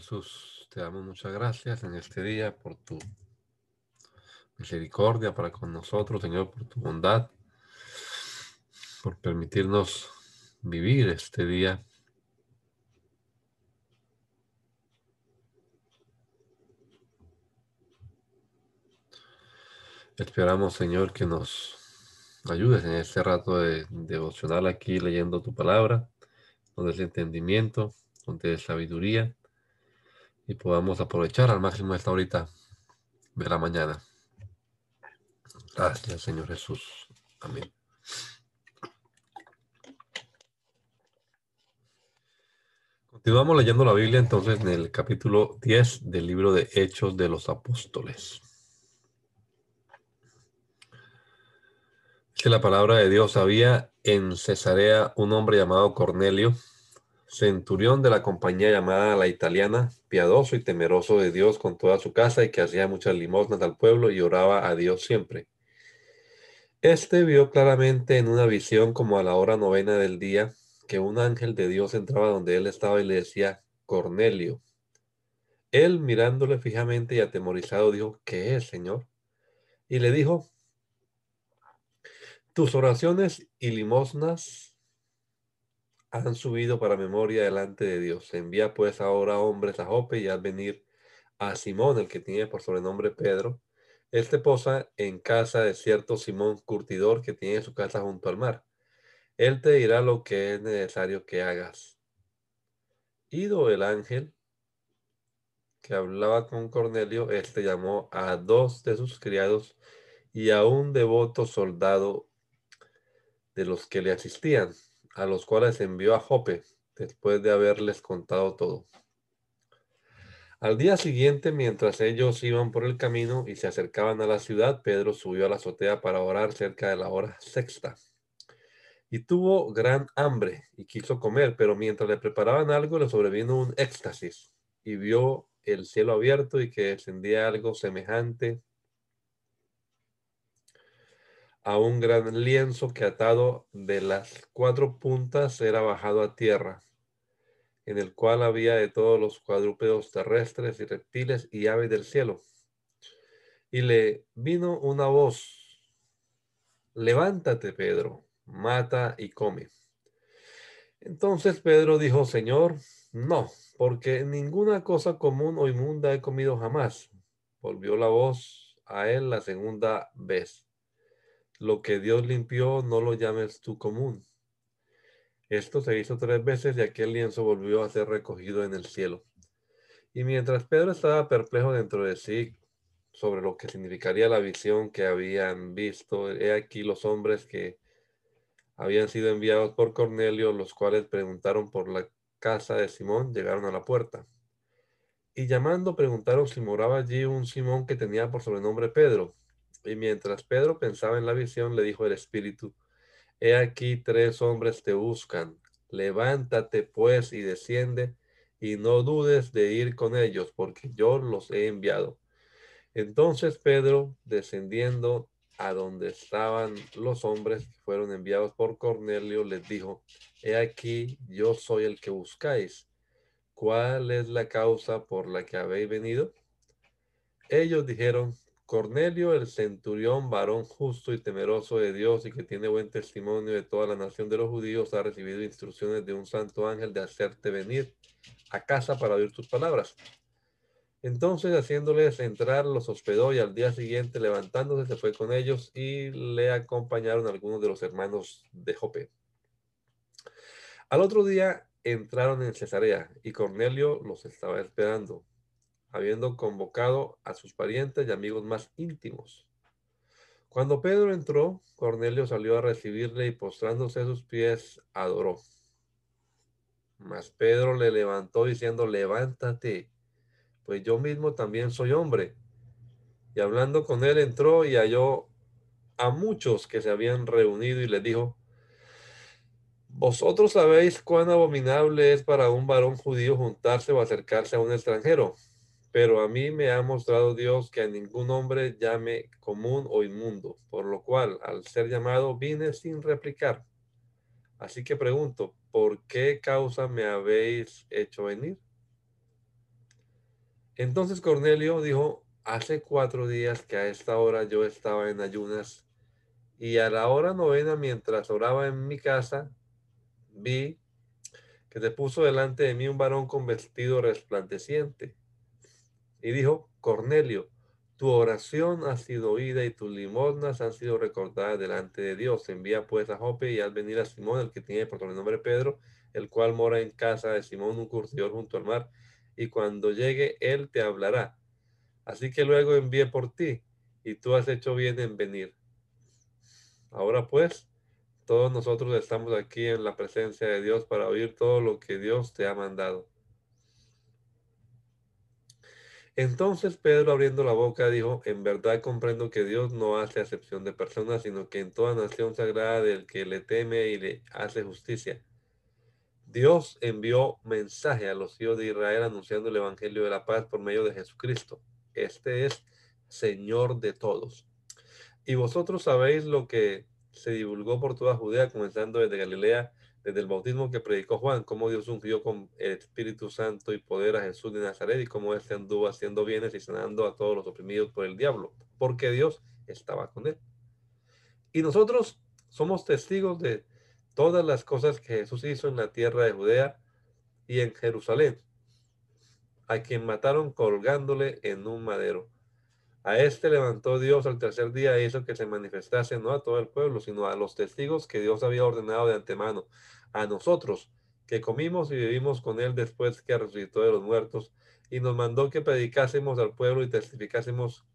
Jesús, te damos muchas gracias en este día por tu misericordia para con nosotros, Señor, por tu bondad, por permitirnos vivir este día. Esperamos, Señor, que nos ayudes en este rato de devocional aquí leyendo tu palabra, donde es entendimiento, de sabiduría y podamos aprovechar al máximo esta horita de la mañana. Gracias, Señor Jesús. Amén. Continuamos leyendo la Biblia entonces en el capítulo 10 del libro de Hechos de los Apóstoles. Que la palabra de Dios había en Cesarea un hombre llamado Cornelio centurión de la compañía llamada La Italiana, piadoso y temeroso de Dios con toda su casa y que hacía muchas limosnas al pueblo y oraba a Dios siempre. Este vio claramente en una visión como a la hora novena del día que un ángel de Dios entraba donde él estaba y le decía, Cornelio. Él mirándole fijamente y atemorizado dijo, ¿qué es, Señor? Y le dijo, tus oraciones y limosnas han subido para memoria delante de Dios. Envía pues ahora hombres a Jope y haz venir a Simón, el que tiene por sobrenombre Pedro. Este posa en casa de cierto Simón Curtidor que tiene su casa junto al mar. Él te dirá lo que es necesario que hagas. Ido el ángel que hablaba con Cornelio, este llamó a dos de sus criados y a un devoto soldado de los que le asistían a los cuales envió a Jope después de haberles contado todo. Al día siguiente, mientras ellos iban por el camino y se acercaban a la ciudad, Pedro subió a la azotea para orar cerca de la hora sexta. Y tuvo gran hambre y quiso comer, pero mientras le preparaban algo le sobrevino un éxtasis y vio el cielo abierto y que descendía algo semejante a un gran lienzo que atado de las cuatro puntas era bajado a tierra, en el cual había de todos los cuadrúpedos terrestres y reptiles y aves del cielo. Y le vino una voz, levántate, Pedro, mata y come. Entonces Pedro dijo, Señor, no, porque ninguna cosa común o inmunda he comido jamás. Volvió la voz a él la segunda vez lo que Dios limpió, no lo llames tú común. Esto se hizo tres veces y aquel lienzo volvió a ser recogido en el cielo. Y mientras Pedro estaba perplejo dentro de sí sobre lo que significaría la visión que habían visto, he aquí los hombres que habían sido enviados por Cornelio, los cuales preguntaron por la casa de Simón, llegaron a la puerta. Y llamando preguntaron si moraba allí un Simón que tenía por sobrenombre Pedro. Y mientras Pedro pensaba en la visión, le dijo el Espíritu, He aquí tres hombres te buscan. Levántate pues y desciende, y no dudes de ir con ellos, porque yo los he enviado. Entonces Pedro, descendiendo a donde estaban los hombres que fueron enviados por Cornelio, les dijo, He aquí, yo soy el que buscáis. ¿Cuál es la causa por la que habéis venido? Ellos dijeron, Cornelio, el centurión, varón justo y temeroso de Dios y que tiene buen testimonio de toda la nación de los judíos, ha recibido instrucciones de un santo ángel de hacerte venir a casa para oír tus palabras. Entonces, haciéndoles entrar, los hospedó y al día siguiente, levantándose, se fue con ellos y le acompañaron algunos de los hermanos de Jope. Al otro día entraron en Cesarea y Cornelio los estaba esperando habiendo convocado a sus parientes y amigos más íntimos. Cuando Pedro entró, Cornelio salió a recibirle y postrándose a sus pies, adoró. Mas Pedro le levantó diciendo, levántate, pues yo mismo también soy hombre. Y hablando con él entró y halló a muchos que se habían reunido y les dijo, vosotros sabéis cuán abominable es para un varón judío juntarse o acercarse a un extranjero, pero a mí me ha mostrado Dios que a ningún hombre llame común o inmundo, por lo cual al ser llamado vine sin replicar. Así que pregunto, ¿por qué causa me habéis hecho venir? Entonces Cornelio dijo, hace cuatro días que a esta hora yo estaba en ayunas y a la hora novena mientras oraba en mi casa, vi que se puso delante de mí un varón con vestido resplandeciente y dijo, Cornelio, tu oración ha sido oída y tus limosnas han sido recordadas delante de Dios. Envía pues a Jope y haz venir a Simón, el que tiene por nombre Pedro, el cual mora en casa de Simón, un curtidor junto al mar, y cuando llegue él te hablará. Así que luego envié por ti, y tú has hecho bien en venir. Ahora pues, todos nosotros estamos aquí en la presencia de Dios para oír todo lo que Dios te ha mandado. Entonces Pedro abriendo la boca dijo, en verdad comprendo que Dios no hace acepción de personas, sino que en toda nación sagrada del que le teme y le hace justicia. Dios envió mensaje a los hijos de Israel anunciando el Evangelio de la paz por medio de Jesucristo. Este es Señor de todos. Y vosotros sabéis lo que se divulgó por toda Judea, comenzando desde Galilea desde el bautismo que predicó Juan, cómo Dios ungió con el Espíritu Santo y poder a Jesús de Nazaret y cómo éste anduvo haciendo bienes y sanando a todos los oprimidos por el diablo, porque Dios estaba con él. Y nosotros somos testigos de todas las cosas que Jesús hizo en la tierra de Judea y en Jerusalén, a quien mataron colgándole en un madero. A este levantó Dios al tercer día e hizo que se manifestase no a todo el pueblo, sino a los testigos que Dios había ordenado de antemano, a nosotros, que comimos y vivimos con él después que resucitó de los muertos, y nos mandó que predicásemos al pueblo y testificásemos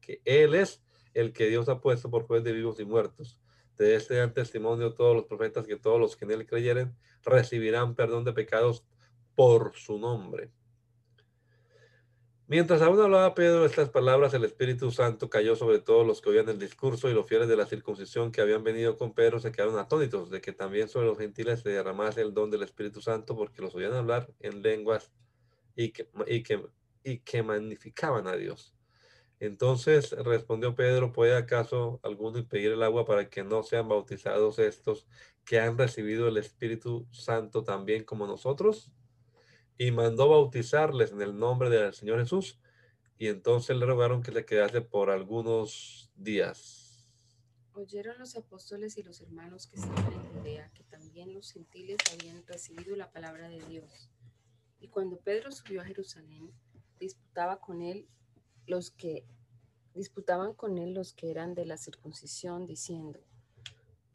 que Él es el que Dios ha puesto por juez de vivos y muertos. De este dan testimonio todos los profetas que todos los que en Él creyeren recibirán perdón de pecados por su nombre. Mientras aún hablaba Pedro estas palabras, el Espíritu Santo cayó sobre todos los que oían el discurso y los fieles de la circuncisión que habían venido con Pedro se quedaron atónitos de que también sobre los gentiles se derramase el don del Espíritu Santo porque los oían hablar en lenguas y que, y que, y que magnificaban a Dios. Entonces respondió Pedro, ¿puede acaso alguno impedir el agua para que no sean bautizados estos que han recibido el Espíritu Santo también como nosotros? Y mandó bautizarles en el nombre del Señor Jesús. Y entonces le rogaron que le quedase por algunos días. Oyeron los apóstoles y los hermanos que estaban en Judea que también los gentiles habían recibido la palabra de Dios. Y cuando Pedro subió a Jerusalén, disputaba con él los que disputaban con él los que eran de la circuncisión, diciendo,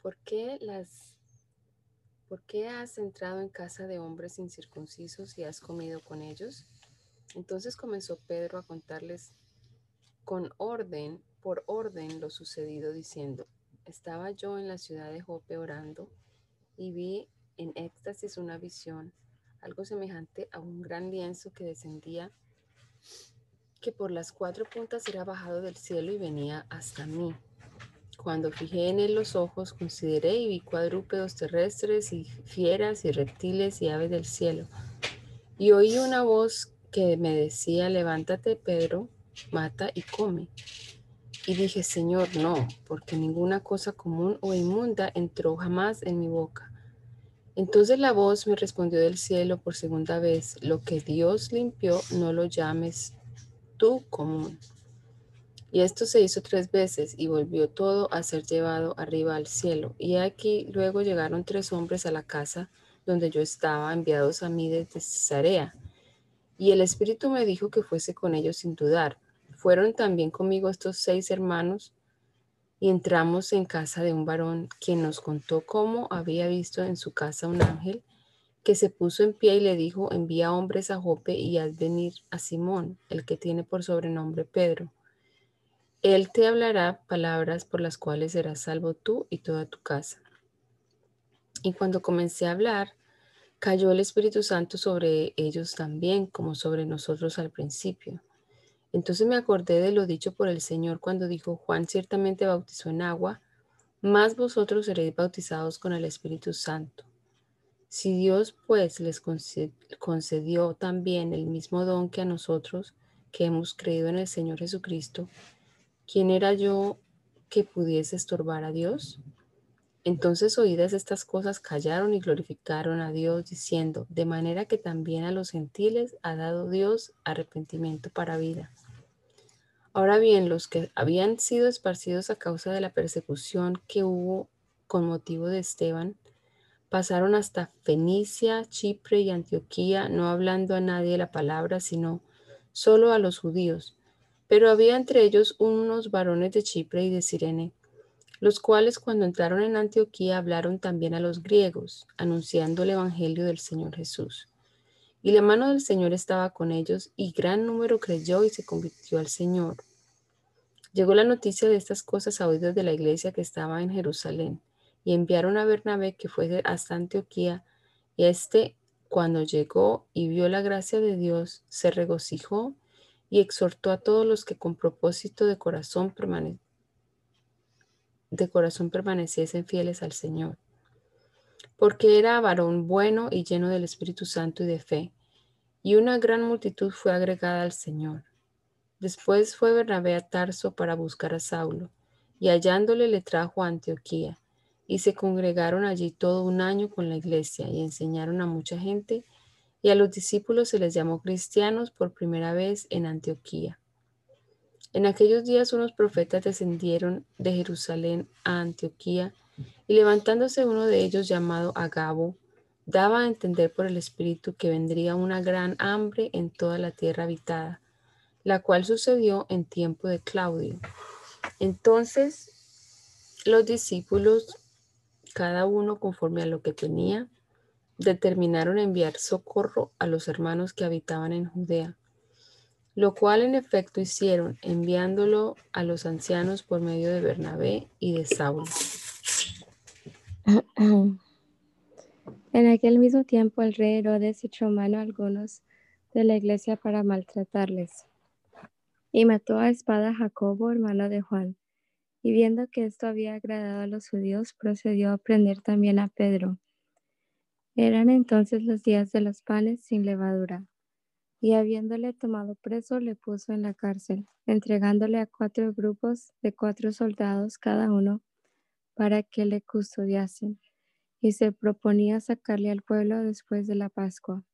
¿por qué las ¿por qué has entrado en casa de hombres incircuncisos y has comido con ellos? Entonces comenzó Pedro a contarles con orden, por orden, lo sucedido, diciendo, estaba yo en la ciudad de Jope orando y vi en éxtasis una visión, algo semejante a un gran lienzo que descendía, que por las cuatro puntas era bajado del cielo y venía hasta mí. Cuando fijé en él los ojos, consideré y vi cuadrúpedos terrestres y fieras y reptiles y aves del cielo. Y oí una voz que me decía, levántate, Pedro, mata y come. Y dije, Señor, no, porque ninguna cosa común o inmunda entró jamás en mi boca. Entonces la voz me respondió del cielo por segunda vez, lo que Dios limpió, no lo llames tú común. Y esto se hizo tres veces y volvió todo a ser llevado arriba al cielo. Y aquí luego llegaron tres hombres a la casa donde yo estaba, enviados a mí desde Cesarea. Y el Espíritu me dijo que fuese con ellos sin dudar. Fueron también conmigo estos seis hermanos y entramos en casa de un varón quien nos contó cómo había visto en su casa un ángel que se puso en pie y le dijo, envía hombres a Jope y haz venir a Simón, el que tiene por sobrenombre Pedro Él te hablará palabras por las cuales serás salvo tú y toda tu casa. Y cuando comencé a hablar, cayó el Espíritu Santo sobre ellos también, como sobre nosotros al principio. Entonces me acordé de lo dicho por el Señor cuando dijo, Juan ciertamente bautizó en agua, mas vosotros seréis bautizados con el Espíritu Santo. Si Dios pues les concedió también el mismo don que a nosotros, que hemos creído en el Señor Jesucristo, ¿quién era yo que pudiese estorbar a Dios? Entonces oídas estas cosas callaron y glorificaron a Dios diciendo, de manera que también a los gentiles ha dado Dios arrepentimiento para vida. Ahora bien, los que habían sido esparcidos a causa de la persecución que hubo con motivo de Esteban, pasaron hasta Fenicia, Chipre y Antioquía, no hablando a nadie la palabra, sino solo a los judíos. Pero había entre ellos unos varones de Chipre y de Sirene, los cuales cuando entraron en Antioquía hablaron también a los griegos, anunciando el Evangelio del Señor Jesús. Y la mano del Señor estaba con ellos, y gran número creyó y se convirtió al Señor. Llegó la noticia de estas cosas a oídos de la iglesia que estaba en Jerusalén, y enviaron a Bernabé que fue hasta Antioquía, y este, cuando llegó y vio la gracia de Dios, se regocijó y exhortó a todos los que con propósito de corazón, de corazón permaneciesen fieles al Señor. Porque era varón bueno y lleno del Espíritu Santo y de fe, y una gran multitud fue agregada al Señor. Después fue Bernabé a Tarso para buscar a Saulo, y hallándole le trajo a Antioquía, y se congregaron allí todo un año con la iglesia, y enseñaron a mucha gente, y a los discípulos se les llamó cristianos por primera vez en Antioquía. En aquellos días unos profetas descendieron de Jerusalén a Antioquía, y levantándose uno de ellos llamado Agabo, daba a entender por el Espíritu que vendría una gran hambre en toda la tierra habitada, la cual sucedió en tiempo de Claudio. Entonces los discípulos, cada uno conforme a lo que tenía, determinaron enviar socorro a los hermanos que habitaban en Judea, lo cual en efecto hicieron, enviándolo a los ancianos por medio de Bernabé y de Saulo. En aquel mismo tiempo el rey Herodes echó mano a algunos de la iglesia para maltratarles y mató a espada a Jacobo, hermano de Juan. Y viendo que esto había agradado a los judíos, procedió a prender también a Pedro eran entonces los días de los panes sin levadura. Y habiéndole tomado preso, le puso en la cárcel, entregándole a cuatro grupos de cuatro soldados cada uno para que le custodiasen. Y se proponía sacarle al pueblo después de la Pascua.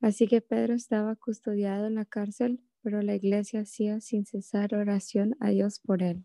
Así que Pedro estaba custodiado en la cárcel, pero la iglesia hacía sin cesar oración a Dios por él.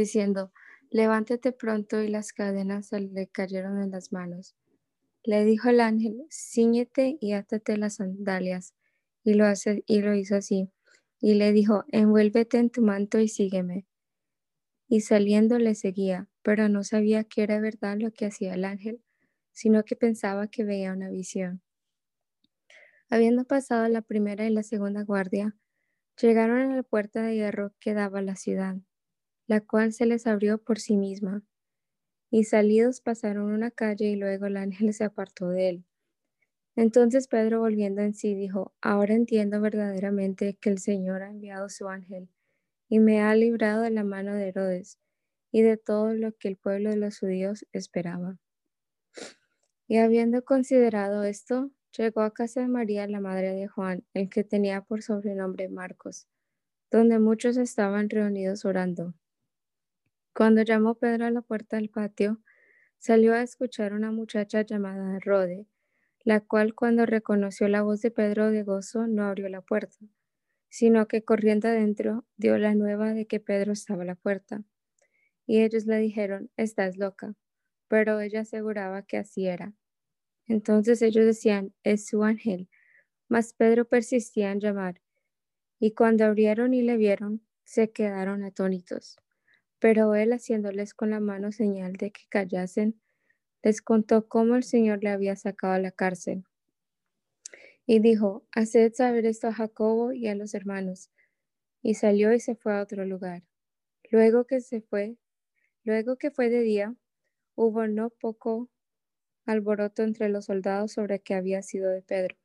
diciendo, levántate pronto y las cadenas le cayeron en las manos. Le dijo el ángel, ciñete y átate las sandalias. Y lo, hace, y lo hizo así. Y le dijo, envuélvete en tu manto y sígueme. Y saliendo le seguía, pero no sabía que era verdad lo que hacía el ángel, sino que pensaba que veía una visión. Habiendo pasado la primera y la segunda guardia, llegaron a la puerta de hierro que daba a la ciudad la cual se les abrió por sí misma. Y salidos pasaron una calle y luego el ángel se apartó de él. Entonces Pedro volviendo en sí dijo, ahora entiendo verdaderamente que el Señor ha enviado su ángel y me ha librado de la mano de Herodes y de todo lo que el pueblo de los judíos esperaba. Y habiendo considerado esto, llegó a casa de María, la madre de Juan, el que tenía por sobrenombre Marcos, donde muchos estaban reunidos orando. Cuando llamó Pedro a la puerta del patio, salió a escuchar una muchacha llamada Rode, la cual cuando reconoció la voz de Pedro de gozo no abrió la puerta, sino que corriendo adentro dio la nueva de que Pedro estaba a la puerta. Y ellos le dijeron, estás loca, pero ella aseguraba que así era. Entonces ellos decían, es su ángel. Mas Pedro persistía en llamar, y cuando abrieron y le vieron, se quedaron atónitos. Pero él, haciéndoles con la mano señal de que callasen, les contó cómo el Señor le había sacado a la cárcel. Y dijo, haced saber esto a Jacobo y a los hermanos. Y salió y se fue a otro lugar. Luego que se fue, luego que fue de día, hubo no poco alboroto entre los soldados sobre que había sido de Pedro.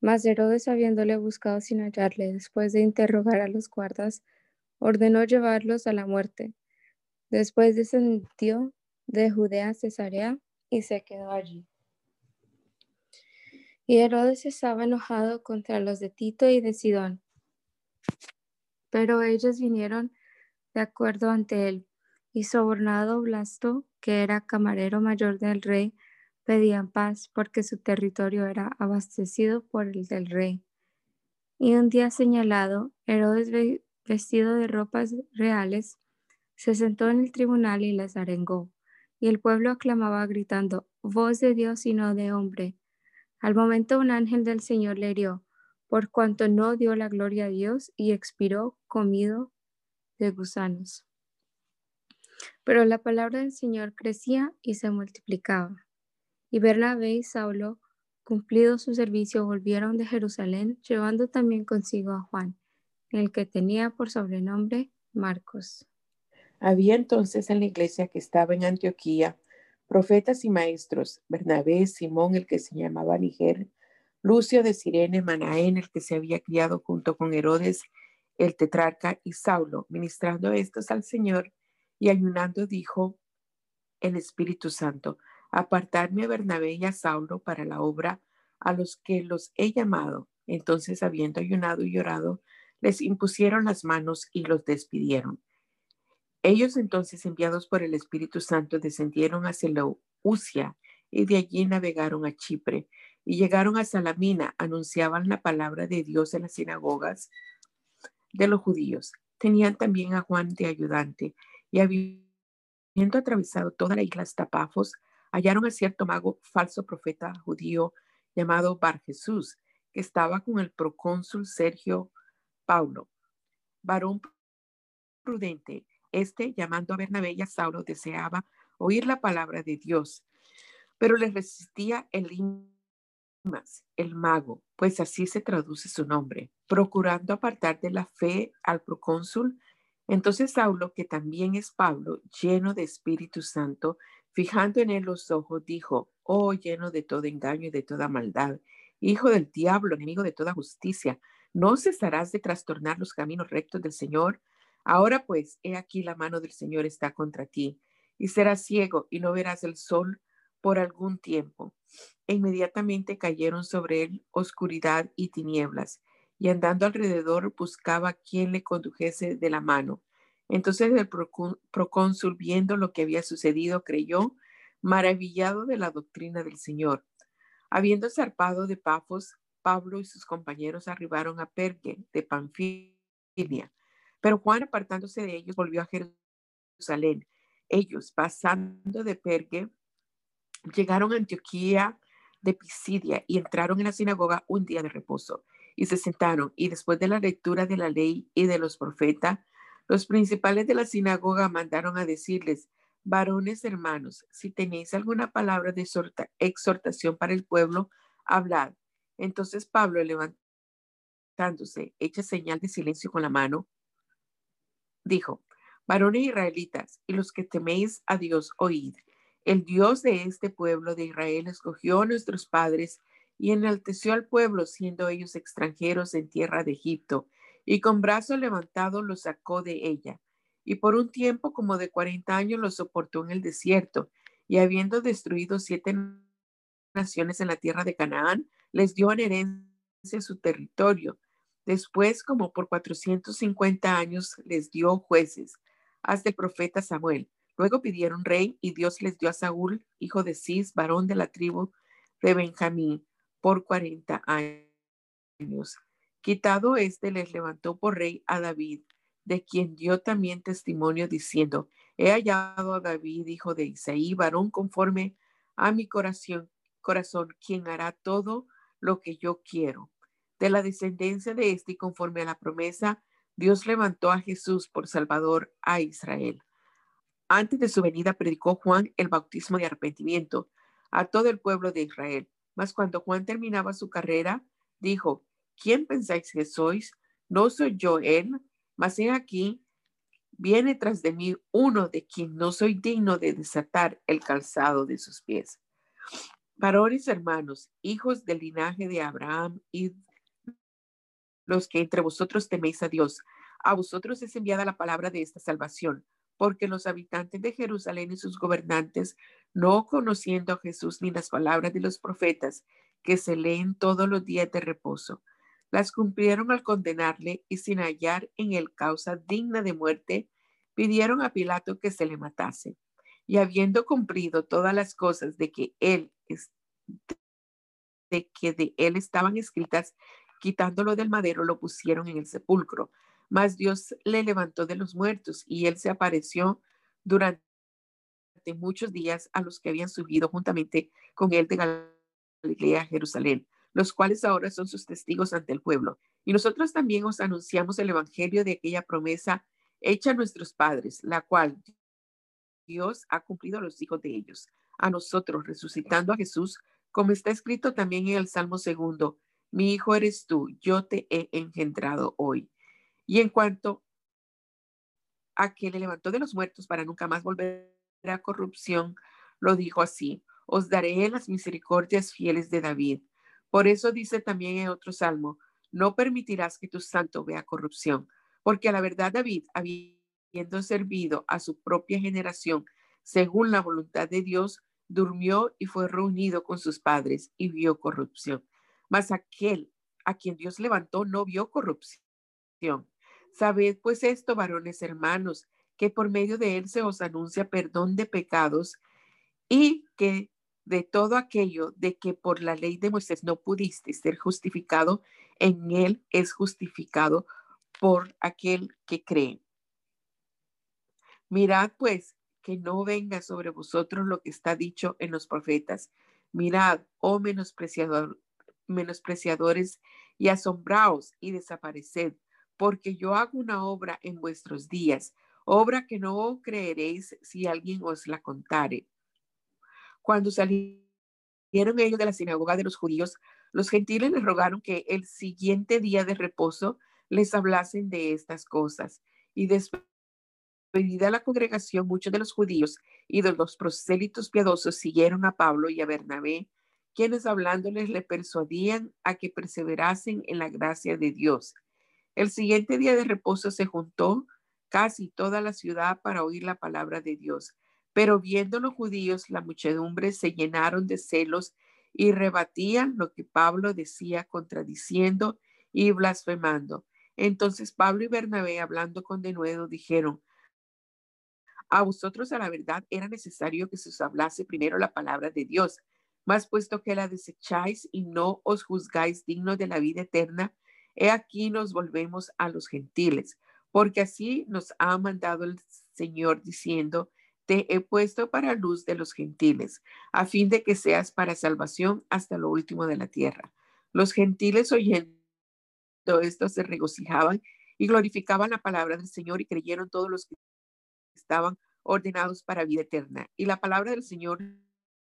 Mas Herodes, habiéndole buscado sin hallarle, después de interrogar a los guardas, ordenó llevarlos a la muerte. Después descendió de Judea a Cesarea y se quedó allí. Y Herodes estaba enojado contra los de Tito y de Sidón. Pero ellos vinieron de acuerdo ante él, y sobornado Blasto, que era camarero mayor del rey, pedían paz porque su territorio era abastecido por el del rey. Y un día señalado, Herodes, vestido de ropas reales, se sentó en el tribunal y les arengó. Y el pueblo aclamaba gritando, voz de Dios y no de hombre. Al momento un ángel del Señor le hirió, por cuanto no dio la gloria a Dios y expiró comido de gusanos. Pero la palabra del Señor crecía y se multiplicaba. Y Bernabé y Saulo, cumplido su servicio, volvieron de Jerusalén, llevando también consigo a Juan, el que tenía por sobrenombre Marcos. Había entonces en la iglesia que estaba en Antioquía profetas y maestros, Bernabé, Simón, el que se llamaba Niger, Lucio de Sirene, Manaén, el que se había criado junto con Herodes, el tetrarca, y Saulo, ministrando estos al Señor y ayunando, dijo el Espíritu Santo, apartarme a Bernabé y a Saulo para la obra a los que los he llamado. Entonces, habiendo ayunado y llorado, les impusieron las manos y los despidieron. Ellos entonces, enviados por el Espíritu Santo, descendieron a Seleucia y de allí navegaron a Chipre y llegaron a Salamina, anunciaban la palabra de Dios en las sinagogas de los judíos. Tenían también a Juan de ayudante y habiendo atravesado toda la isla hasta hallaron a cierto mago falso profeta judío llamado Bar Jesús, que estaba con el procónsul Sergio Paulo, varón prudente. Este, llamando a Bernabé y a Saulo, deseaba oír la palabra de Dios, pero le resistía el Limas, el mago, pues así se traduce su nombre, procurando apartar de la fe al procónsul. Entonces Saulo, que también es Pablo, lleno de Espíritu Santo, Fijando en él los ojos, dijo, oh lleno de todo engaño y de toda maldad, hijo del diablo, enemigo de toda justicia, ¿no cesarás de trastornar los caminos rectos del Señor? Ahora pues, he aquí la mano del Señor está contra ti, y serás ciego y no verás el sol por algún tiempo. E inmediatamente cayeron sobre él oscuridad y tinieblas, y andando alrededor buscaba quien le condujese de la mano. Entonces el procónsul, viendo lo que había sucedido, creyó, maravillado de la doctrina del Señor. Habiendo zarpado de Pafos, Pablo y sus compañeros arribaron a Pergue de Panfilia. Pero Juan, apartándose de ellos, volvió a Jerusalén. Ellos, pasando de Pergue, llegaron a Antioquía de Pisidia y entraron en la sinagoga un día de reposo y se sentaron. Y después de la lectura de la ley y de los profetas, los principales de la sinagoga mandaron a decirles, varones hermanos, si tenéis alguna palabra de exhortación para el pueblo, hablad. Entonces Pablo, levantándose, hecha señal de silencio con la mano, dijo, varones israelitas y los que teméis a Dios, oíd. El Dios de este pueblo de Israel escogió a nuestros padres y enalteció al pueblo, siendo ellos extranjeros en tierra de Egipto y con brazo levantado lo sacó de ella. Y por un tiempo como de cuarenta años lo soportó en el desierto, y habiendo destruido siete naciones en la tierra de Canaán, les dio en herencia su territorio. Después, como por cuatrocientos cincuenta años, les dio jueces, hasta el profeta Samuel. Luego pidieron rey, y Dios les dio a Saúl, hijo de Cis, varón de la tribu de Benjamín, por cuarenta años. Quitado éste, les levantó por rey a David, de quien dio también testimonio diciendo, he hallado a David, hijo de Isaí, varón conforme a mi corazón, corazón, quien hará todo lo que yo quiero. De la descendencia de este conforme a la promesa, Dios levantó a Jesús por Salvador a Israel. Antes de su venida predicó Juan el bautismo de arrepentimiento a todo el pueblo de Israel. Mas cuando Juan terminaba su carrera, dijo, ¿quién pensáis que sois? ¿No soy yo él? Mas he aquí, viene tras de mí uno de quien no soy digno de desatar el calzado de sus pies. Varones hermanos, hijos del linaje de Abraham y los que entre vosotros teméis a Dios, a vosotros es enviada la palabra de esta salvación, porque los habitantes de Jerusalén y sus gobernantes, no conociendo a Jesús ni las palabras de los profetas que se leen todos los días de reposo, las cumplieron al condenarle y sin hallar en él causa digna de muerte, pidieron a Pilato que se le matase. Y habiendo cumplido todas las cosas de que él de que de él estaban escritas, quitándolo del madero, lo pusieron en el sepulcro. Mas Dios le levantó de los muertos y él se apareció durante muchos días a los que habían subido juntamente con él de Galilea a Jerusalén, los cuales ahora son sus testigos ante el pueblo. Y nosotros también os anunciamos el evangelio de aquella promesa hecha a nuestros padres, la cual Dios ha cumplido a los hijos de ellos, a nosotros resucitando a Jesús, como está escrito también en el Salmo segundo, mi hijo eres tú, yo te he engendrado hoy. Y en cuanto a que le levantó de los muertos para nunca más volver a corrupción, lo dijo así, os daré las misericordias fieles de David. Por eso dice también en otro salmo, no permitirás que tu santo vea corrupción, porque a la verdad David, habiendo servido a su propia generación según la voluntad de Dios, durmió y fue reunido con sus padres y vio corrupción. Mas aquel a quien Dios levantó no vio corrupción. Sabed pues esto, varones hermanos, que por medio de él se os anuncia perdón de pecados y que de todo aquello de que por la ley de Moisés no pudiste ser justificado, en él es justificado por aquel que cree. Mirad pues que no venga sobre vosotros lo que está dicho en los profetas. Mirad, oh menospreciador, menospreciadores, y asombraos y desapareced, porque yo hago una obra en vuestros días, obra que no creeréis si alguien os la contare. Cuando salieron ellos de la sinagoga de los judíos, los gentiles les rogaron que el siguiente día de reposo les hablasen de estas cosas. Y después Venida la congregación, muchos de los judíos y de los prosélitos piadosos siguieron a Pablo y a Bernabé, quienes hablándoles le persuadían a que perseverasen en la gracia de Dios. El siguiente día de reposo se juntó casi toda la ciudad para oír la palabra de Dios. Pero viendo los judíos, la muchedumbre se llenaron de celos y rebatían lo que Pablo decía, contradiciendo y blasfemando. Entonces Pablo y Bernabé, hablando con denuedo, dijeron, a vosotros a la verdad era necesario que se os hablase primero la palabra de Dios, mas puesto que la desecháis y no os juzgáis dignos de la vida eterna, he aquí nos volvemos a los gentiles, porque así nos ha mandado el Señor diciendo, te he puesto para luz de los gentiles, a fin de que seas para salvación hasta lo último de la tierra. Los gentiles oyendo esto se regocijaban y glorificaban la palabra del Señor y creyeron todos los que estaban ordenados para vida eterna. Y la palabra del Señor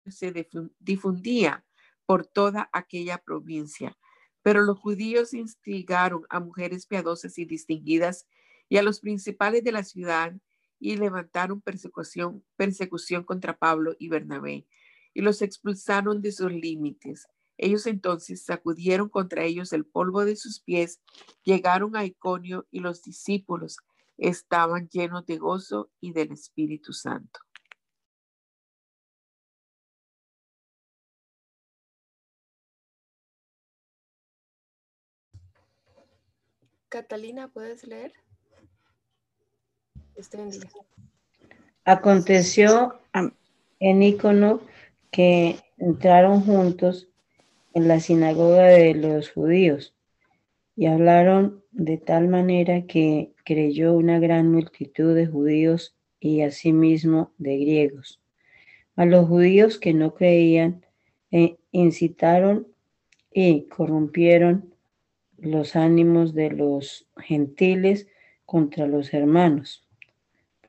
se difundía por toda aquella provincia. Pero los judíos instigaron a mujeres piadosas y distinguidas y a los principales de la ciudad y levantaron persecución, persecución contra Pablo y Bernabé y los expulsaron de sus límites. Ellos entonces sacudieron contra ellos el polvo de sus pies, llegaron a Iconio y los discípulos estaban llenos de gozo y del Espíritu Santo. Catalina, ¿puedes leer? Aconteció en Icono que entraron juntos en la sinagoga de los judíos Y hablaron de tal manera que creyó una gran multitud de judíos y asimismo de griegos. A los judíos que no creían eh, incitaron y corrompieron los ánimos de los gentiles contra los hermanos.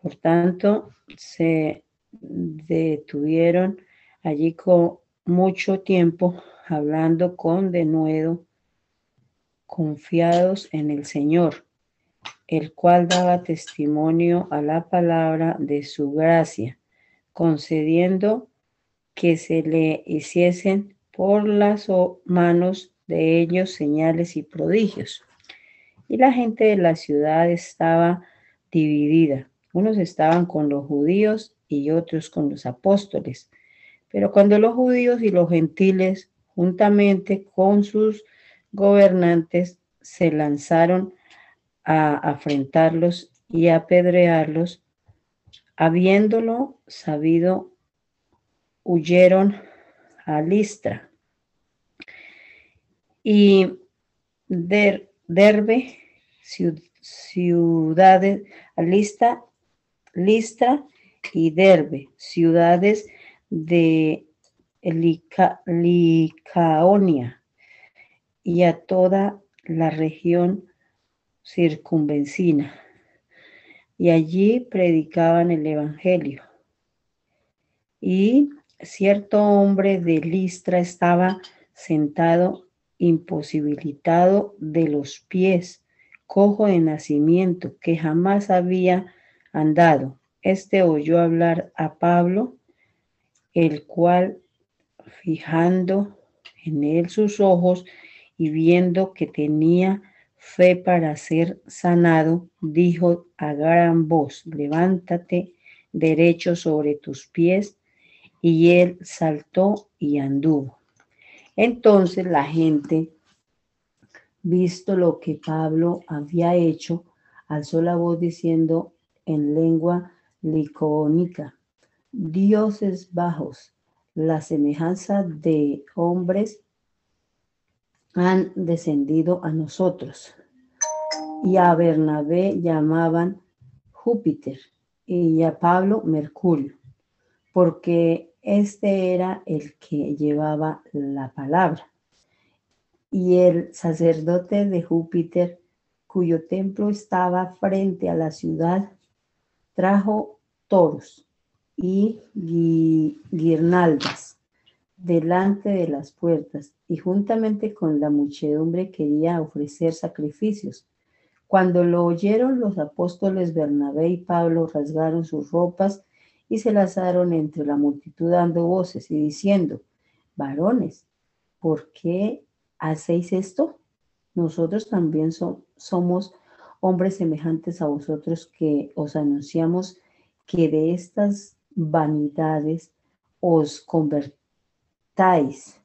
Por tanto, se detuvieron allí con mucho tiempo hablando con denuedo, confiados en el Señor, el cual daba testimonio a la palabra de su gracia, concediendo que se le hiciesen por las manos de ellos señales y prodigios. Y la gente de la ciudad estaba dividida. Unos estaban con los judíos y otros con los apóstoles. Pero cuando los judíos y los gentiles, juntamente con sus gobernantes, se lanzaron a afrentarlos y apedrearlos, habiéndolo sabido, huyeron a Listra. Y Derbe, ciudades, Lista, Listra y Derbe, ciudades de Licaonia y a toda la región circunvencina. Y allí predicaban el Evangelio. Y cierto hombre de Listra estaba sentado imposibilitado de los pies, cojo de nacimiento, que jamás había andado. Este oyó hablar a Pablo, el cual, fijando en él sus ojos y viendo que tenía fe para ser sanado, dijo a gran voz, levántate derecho sobre tus pies, y él saltó y anduvo. Entonces la gente, visto lo que Pablo había hecho, alzó la voz diciendo en lengua licónica, dioses bajos, la semejanza de hombres han descendido a nosotros. Y a Bernabé llamaban Júpiter y a Pablo Mercurio, porque este era el que llevaba la palabra. Y el sacerdote de Júpiter, cuyo templo estaba frente a la ciudad, trajo toros y guirnaldas delante de las puertas y juntamente con la muchedumbre quería ofrecer sacrificios. Cuando lo oyeron los apóstoles Bernabé y Pablo rasgaron sus ropas y se lanzaron entre la multitud dando voces y diciendo, varones, ¿por qué hacéis esto? Nosotros también somos hombres semejantes a vosotros que os anunciamos que de estas vanidades os convertáis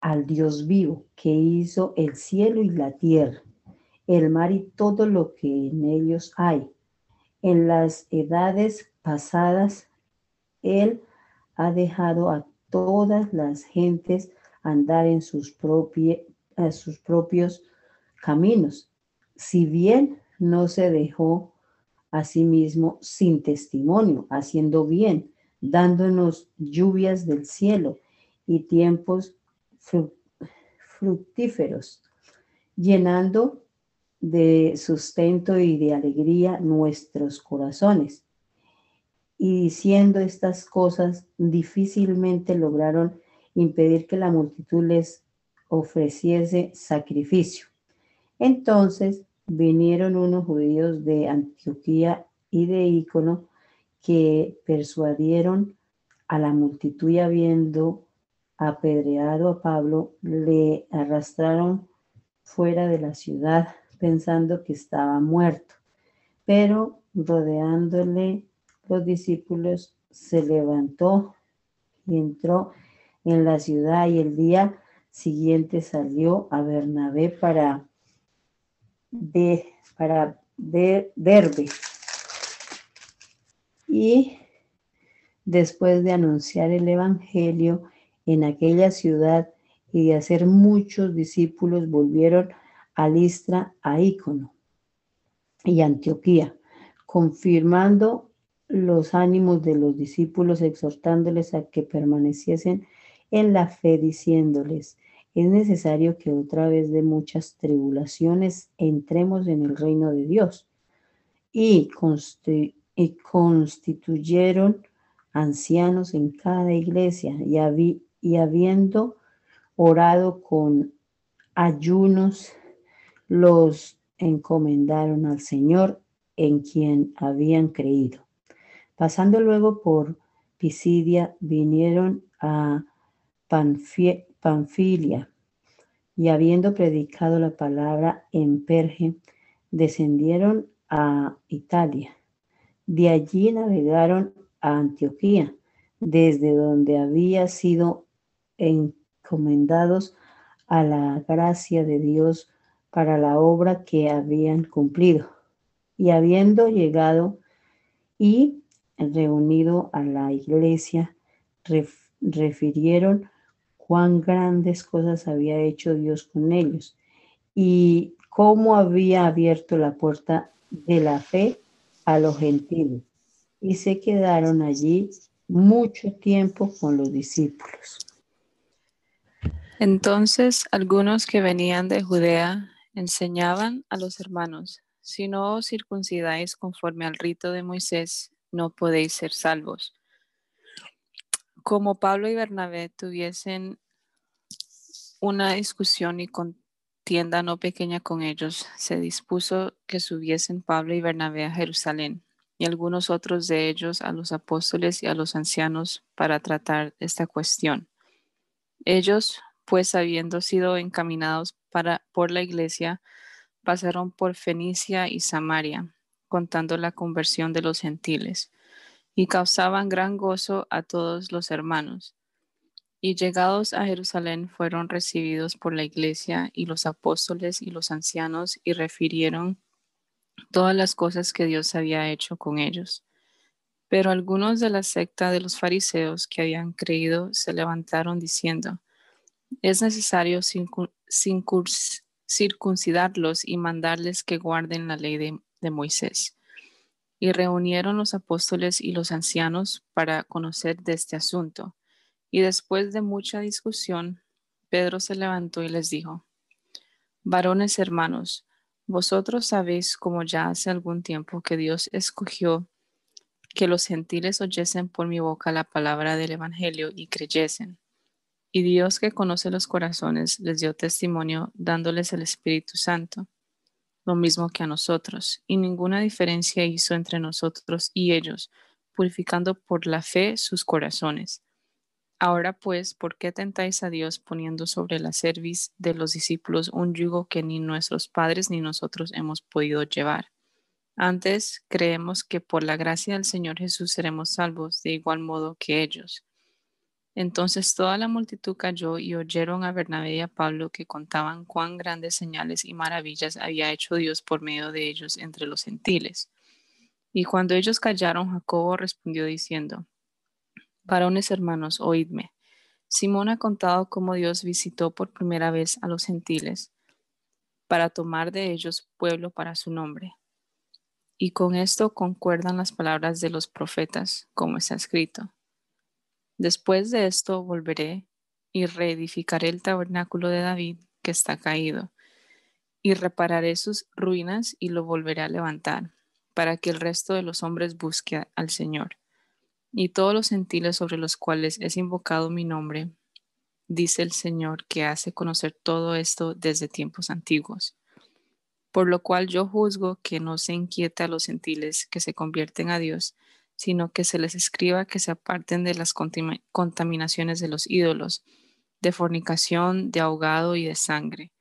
al Dios vivo que hizo el cielo y la tierra, el mar y todo lo que en ellos hay. En las edades pasadas, Él ha dejado a todas las gentes andar en sus, sus propios caminos, si bien no se dejó a sí mismo sin testimonio, haciendo bien, dándonos lluvias del cielo y tiempos fructíferos, llenando de sustento y de alegría nuestros corazones y diciendo estas cosas difícilmente lograron impedir que la multitud les ofreciese sacrificio. Entonces vinieron unos judíos de Antioquía y de Ícono que persuadieron a la multitud y habiendo apedreado a Pablo, le arrastraron fuera de la ciudad pensando que estaba muerto. Pero rodeándole los discípulos, se levantó y entró en la ciudad y el día siguiente salió a Bernabé para de para de. Y después de anunciar el evangelio en aquella ciudad y de hacer muchos discípulos volvieron a Listra, a Ícono y Antioquía, confirmando los ánimos de los discípulos, exhortándoles a que permaneciesen en la fe, diciéndoles, es necesario que otra vez de muchas tribulaciones entremos en el reino de Dios. Y, constituyeron ancianos en cada iglesia y, y habiendo orado con ayunos, los encomendaron al Señor en quien habían creído. Pasando luego por Pisidia, vinieron a Panfilia y habiendo predicado la palabra en Perge, descendieron a Italia. De allí navegaron a Antioquía, desde donde había sido encomendados a la gracia de Dios para la obra que habían cumplido. Y habiendo llegado y reunido a la iglesia, refirieron cuán grandes cosas había hecho Dios con ellos y cómo había abierto la puerta de la fe a los gentiles. Y se quedaron allí mucho tiempo con los discípulos. Entonces algunos que venían de Judea enseñaban a los hermanos, si no os circuncidáis conforme al rito de Moisés, no podéis ser salvos. Como Pablo y Bernabé tuviesen una discusión y contienda no pequeña con ellos, se dispuso que subiesen Pablo y Bernabé a Jerusalén y algunos otros de ellos a los apóstoles y a los ancianos para tratar esta cuestión. Ellos, pues habiendo sido encaminados para, por la iglesia, pasaron por Fenicia y Samaria, contando la conversión de los gentiles, y causaban gran gozo a todos los hermanos. Y llegados a Jerusalén fueron recibidos por la iglesia y los apóstoles y los ancianos y refirieron todas las cosas que Dios había hecho con ellos. Pero algunos de la secta de los fariseos que habían creído se levantaron diciendo, es necesario circuncidarlos y mandarles que guarden la ley de, Moisés. Y reunieron los apóstoles y los ancianos para conocer de este asunto. Y después de mucha discusión, Pedro se levantó y les dijo, Varones hermanos, vosotros sabéis como ya hace algún tiempo que Dios escogió que los gentiles oyesen por mi boca la palabra del Evangelio y creyesen. Y Dios que conoce los corazones les dio testimonio dándoles el Espíritu Santo, lo mismo que a nosotros, y ninguna diferencia hizo entre nosotros y ellos, purificando por la fe sus corazones. Ahora pues, ¿por qué tentáis a Dios poniendo sobre la cerviz de los discípulos un yugo que ni nuestros padres ni nosotros hemos podido llevar? Antes creemos que por la gracia del Señor Jesús seremos salvos de igual modo que ellos. Entonces toda la multitud cayó y oyeron a Bernabé y a Pablo que contaban cuán grandes señales y maravillas había hecho Dios por medio de ellos entre los gentiles. Y cuando ellos callaron, Jacobo respondió diciendo, Varones hermanos, oídme. Simón ha contado cómo Dios visitó por primera vez a los gentiles para tomar de ellos pueblo para su nombre. Y con esto concuerdan las palabras de los profetas, como está escrito. Después de esto volveré y reedificaré el tabernáculo de David que está caído, y repararé sus ruinas y lo volveré a levantar, para que el resto de los hombres busque al Señor. Y todos los gentiles sobre los cuales es invocado mi nombre, dice el Señor, que hace conocer todo esto desde tiempos antiguos. Por lo cual yo juzgo que no se inquieta a los gentiles que se convierten a Dios, sino que se les escriba que se aparten de las contaminaciones de los ídolos, de fornicación, de ahogado y de sangre.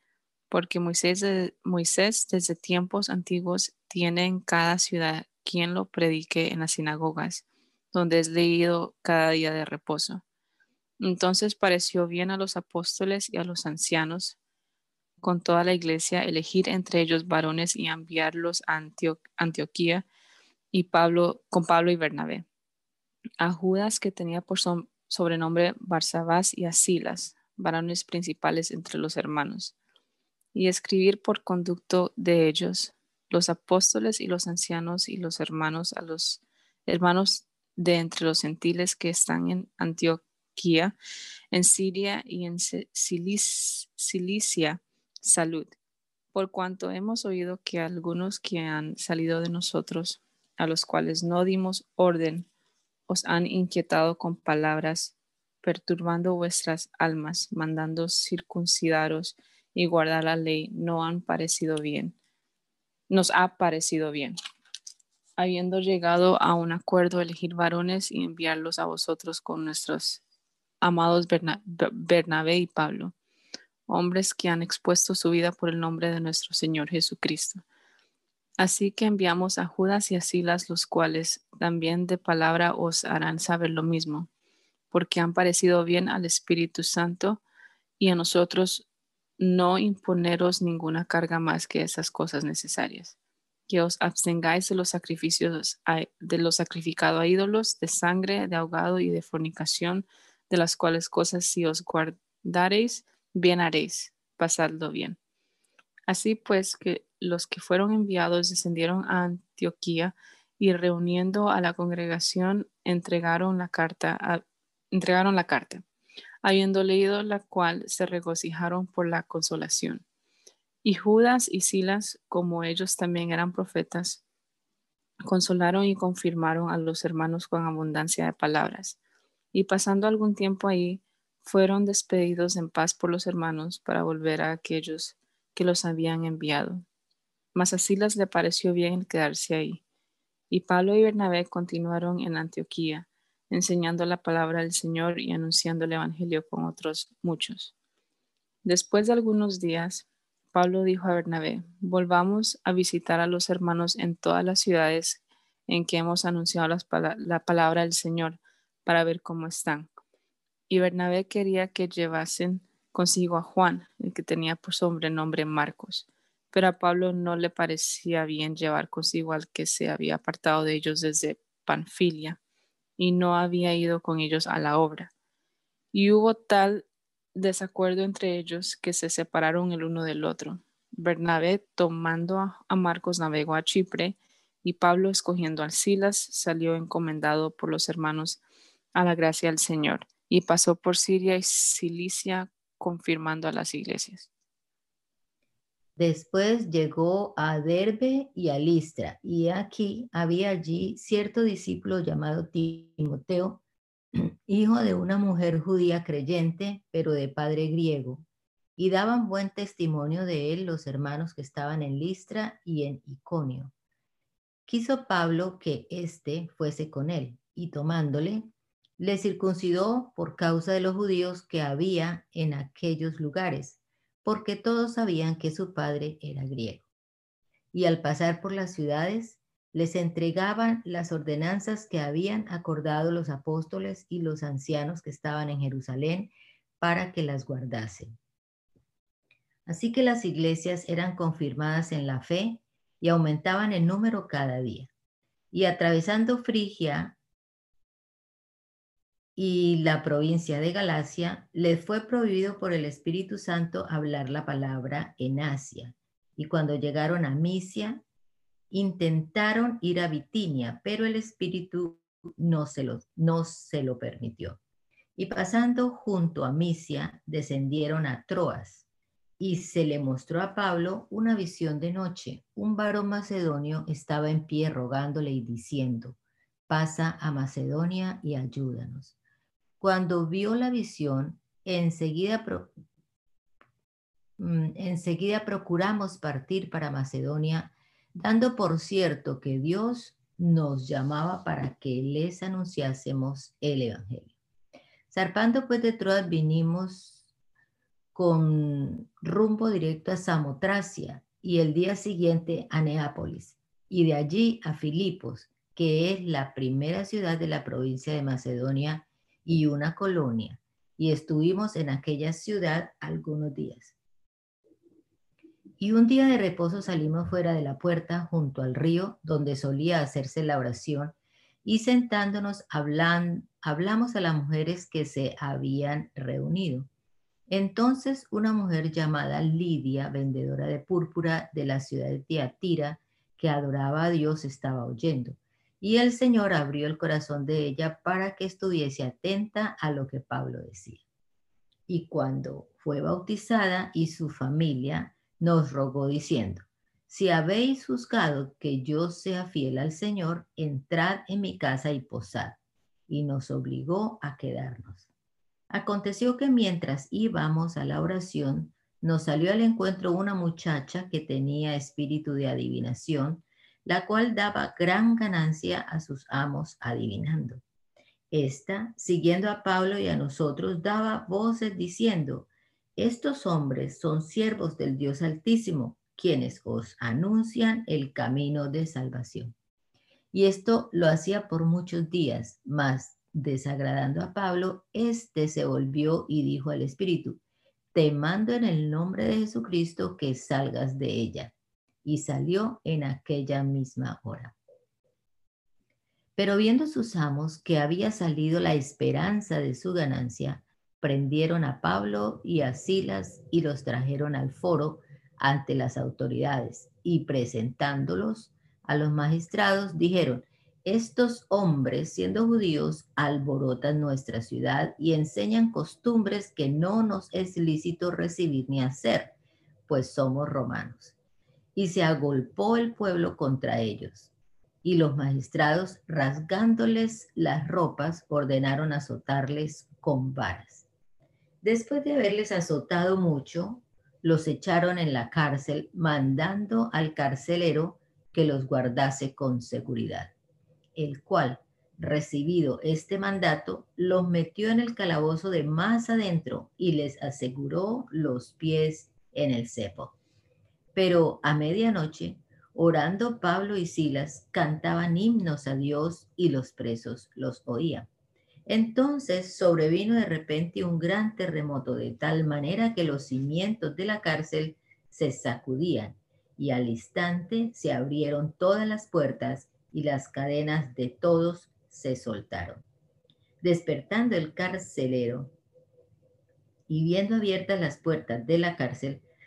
Porque Moisés, Moisés desde tiempos antiguos tiene en cada ciudad quien lo predique en las sinagogas, donde es leído cada día de reposo. Entonces pareció bien a los apóstoles y a los ancianos, con toda la iglesia, elegir entre ellos varones y enviarlos a Antioquía y Pablo, con Pablo y Bernabé, a Judas que tenía por sobrenombre Barsabás y a Silas, varones principales entre los hermanos. y escribir por conducto de ellos, los apóstoles y los ancianos y los hermanos a los hermanos de entre los gentiles que están en Antioquía, en Siria y en Cilicia, salud. Por cuanto hemos oído que algunos que han salido de nosotros, a los cuales no dimos orden, os han inquietado con palabras, perturbando vuestras almas, mandando circuncidaros y guardar la ley, no han parecido bien. Nos ha parecido bien habiendo llegado a un acuerdo, elegir varones y enviarlos a vosotros con nuestros amados Bernabé y Pablo, hombres que han expuesto su vida por el nombre de nuestro Señor Jesucristo. Así que enviamos a Judas y a Silas, los cuales también de palabra os harán saber lo mismo, porque han parecido bien al Espíritu Santo y a nosotros no imponeros ninguna carga más que esas cosas necesarias que os abstengáis de los sacrificios de los sacrificados a ídolos, de sangre, de ahogado y de fornicación, de las cuales cosas si os guardareis, bien haréis, pasadlo bien. Así pues que los que fueron enviados descendieron a Antioquía y reuniendo a la congregación entregaron la carta, entregaron la carta, habiendo leído la cual se regocijaron por la consolación. Y Judas y Silas, como ellos también eran profetas, consolaron y confirmaron a los hermanos con abundancia de palabras. Y pasando algún tiempo ahí, fueron despedidos en paz por los hermanos para volver a aquellos que los habían enviado. Mas a Silas le pareció bien quedarse ahí. Y Pablo y Bernabé continuaron en Antioquía, enseñando la palabra del Señor y anunciando el Evangelio con otros muchos. Después de algunos días, Pablo dijo a Bernabé, volvamos a visitar a los hermanos en todas las ciudades en que hemos anunciado la palabra del Señor para ver cómo están. Y Bernabé quería que llevasen consigo a Juan, el que tenía por sobrenombre Marcos. Pero a Pablo no le parecía bien llevar consigo al que se había apartado de ellos desde Panfilia y no había ido con ellos a la obra. Y hubo tal desacuerdo entre ellos que se separaron el uno del otro. Bernabé, tomando a Marcos, navegó a Chipre y Pablo, escogiendo al Silas, salió encomendado por los hermanos a la gracia del Señor y pasó por Siria y Cilicia confirmando a las iglesias. Después llegó a Derbe y a Listra, y aquí había allí cierto discípulo llamado Timoteo, hijo de una mujer judía creyente, pero de padre griego, y daban buen testimonio de él los hermanos que estaban en Listra y en Iconio. Quiso Pablo que éste fuese con él, y tomándole, le circuncidó por causa de los judíos que había en aquellos lugares, porque todos sabían que su padre era griego. Y al pasar por las ciudades, les entregaban las ordenanzas que habían acordado los apóstoles y los ancianos que estaban en Jerusalén para que las guardasen. Así que las iglesias eran confirmadas en la fe y aumentaban en número cada día. Y atravesando Frigia y la provincia de Galacia, les fue prohibido por el Espíritu Santo hablar la palabra en Asia. Y cuando llegaron a Misia, intentaron ir a Bitinia, pero el Espíritu no se lo, no se lo permitió. Y pasando junto a Misia, descendieron a Troas. Y se le mostró a Pablo una visión de noche. Un varón macedonio estaba en pie rogándole y diciendo, pasa a Macedonia y ayúdanos. Cuando vio la visión, enseguida, mm, enseguida procuramos partir para Macedonia dando por cierto que Dios nos llamaba para que les anunciásemos el Evangelio. Zarpando pues de Troas vinimos con rumbo directo a Samotracia y el día siguiente a Neápolis y de allí a Filipos, que es la primera ciudad de la provincia de Macedonia y una colonia, y estuvimos en aquella ciudad algunos días. Y un día de reposo salimos fuera de la puerta junto al río donde solía hacerse la oración y sentándonos hablamos a las mujeres que se habían reunido. Entonces una mujer llamada Lidia, vendedora de púrpura de la ciudad de Tiatira, que adoraba a Dios, estaba oyendo. Y el Señor abrió el corazón de ella para que estuviese atenta a lo que Pablo decía. Y cuando fue bautizada y su familia, nos rogó diciendo, si habéis juzgado que yo sea fiel al Señor, entrad en mi casa y posad. Y nos obligó a quedarnos. Aconteció que mientras íbamos a la oración, nos salió al encuentro una muchacha que tenía espíritu de adivinación, la cual daba gran ganancia a sus amos adivinando. Esta, siguiendo a Pablo y a nosotros, daba voces diciendo, estos hombres son siervos del Dios Altísimo, quienes os anuncian el camino de salvación. Y esto lo hacía por muchos días, mas desagradando a Pablo, éste se volvió y dijo al Espíritu, te mando en el nombre de Jesucristo que salgas de ella. Y salió en aquella misma hora. Pero viendo sus amos que había salido la esperanza de su ganancia, prendieron a Pablo y a Silas y los trajeron al foro ante las autoridades y presentándolos a los magistrados dijeron, estos hombres, siendo judíos, alborotan nuestra ciudad y enseñan costumbres que no nos es lícito recibir ni hacer, pues somos romanos. Y se agolpó el pueblo contra ellos. Y los magistrados, rasgándoles las ropas, ordenaron azotarles con varas. Después de haberles azotado mucho, los echaron en la cárcel, mandando al carcelero que los guardase con seguridad el cual, recibido este mandato, los metió en el calabozo de más adentro y les aseguró los pies en el cepo. Pero a medianoche, orando Pablo y Silas, cantaban himnos a Dios y los presos los oían. Entonces sobrevino de repente un gran terremoto de tal manera que los cimientos de la cárcel se sacudían y al instante se abrieron todas las puertas y las cadenas de todos se soltaron. Despertando el carcelero y viendo abiertas las puertas de la cárcel,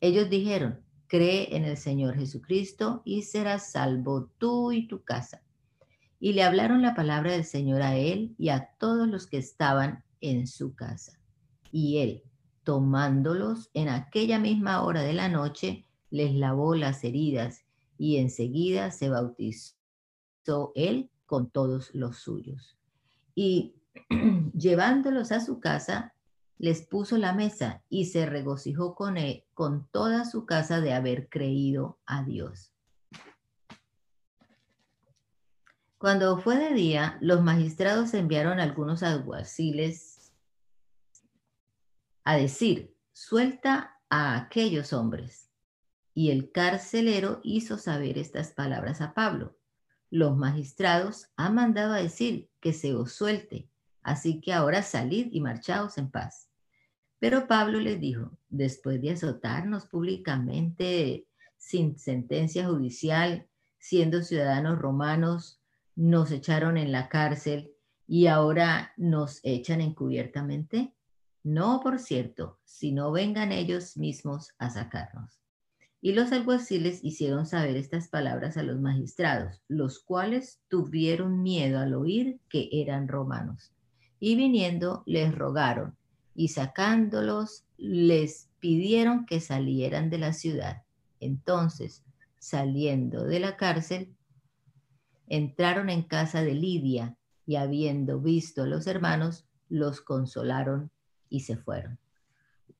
Ellos dijeron, cree en el Señor Jesucristo y serás salvo tú y tu casa. Y le hablaron la palabra del Señor a él y a todos los que estaban en su casa. Y él, tomándolos en aquella misma hora de la noche, les lavó las heridas y enseguida se bautizó él con todos los suyos. Y llevándolos a su casa, les puso la mesa y se regocijó con él, con toda su casa de haber creído a Dios. Cuando fue de día, los magistrados enviaron algunos alguaciles a decir, suelta a aquellos hombres. Y el carcelero hizo saber estas palabras a Pablo los magistrados han mandado a decir que se os suelte, así que ahora salid y marchaos en paz. Pero Pablo les dijo, después de azotarnos públicamente sin sentencia judicial, siendo ciudadanos romanos, nos echaron en la cárcel y ahora nos echan encubiertamente. No, por cierto, si no vengan ellos mismos a sacarnos. Y los alguaciles hicieron saber estas palabras a los magistrados, los cuales tuvieron miedo al oír que eran romanos. Y viniendo les rogaron, y sacándolos les pidieron que salieran de la ciudad. Entonces, saliendo de la cárcel, entraron en casa de Lidia, y habiendo visto a los hermanos, los consolaron y se fueron.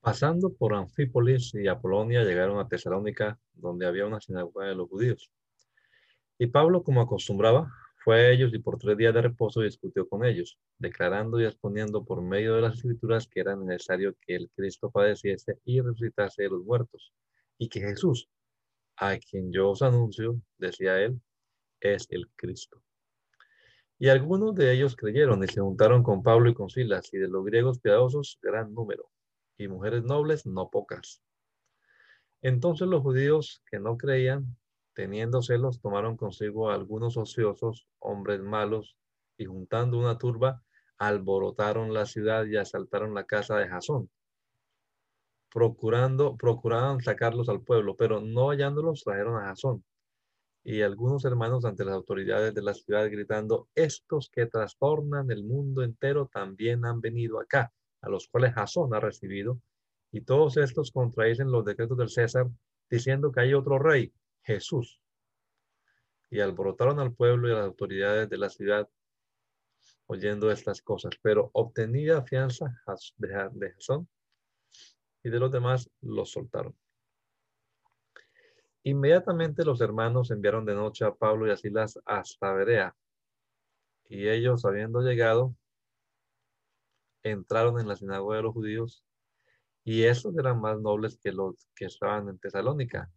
Pasando por Anfípolis y Apolonia llegaron a Tesalónica, donde había una sinagoga de los judíos. Y Pablo, como acostumbraba, Fue a ellos y por tres días de reposo discutió con ellos, declarando y exponiendo por medio de las escrituras que era necesario que el Cristo padeciese y resucitase de los muertos, y que Jesús, a quien yo os anuncio, decía él, es el Cristo. Y algunos de ellos creyeron y se juntaron con Pablo y con Silas, y de los griegos piadosos gran número, y mujeres nobles no pocas. Entonces los judíos que no creían Teniendo celos, tomaron consigo a algunos ociosos, hombres malos, y juntando una turba, alborotaron la ciudad y asaltaron la casa de Jasón. Procurando, procuraban sacarlos al pueblo, pero no hallándolos, trajeron a Jasón. Y algunos hermanos ante las autoridades de la ciudad gritando, estos que trastornan el mundo entero también han venido acá, a los cuales Jasón ha recibido, y todos estos contradicen los decretos del César, diciendo que hay otro rey, Jesús. Y alborotaron al pueblo y a las autoridades de la ciudad oyendo estas cosas, pero obtenida fianza de Jasón y de los demás los soltaron. Inmediatamente los hermanos enviaron de noche a Pablo y a Silas hasta Berea, y ellos, habiendo llegado, entraron en la sinagoga de los judíos, y esos eran más nobles que los que estaban en Tesalónica,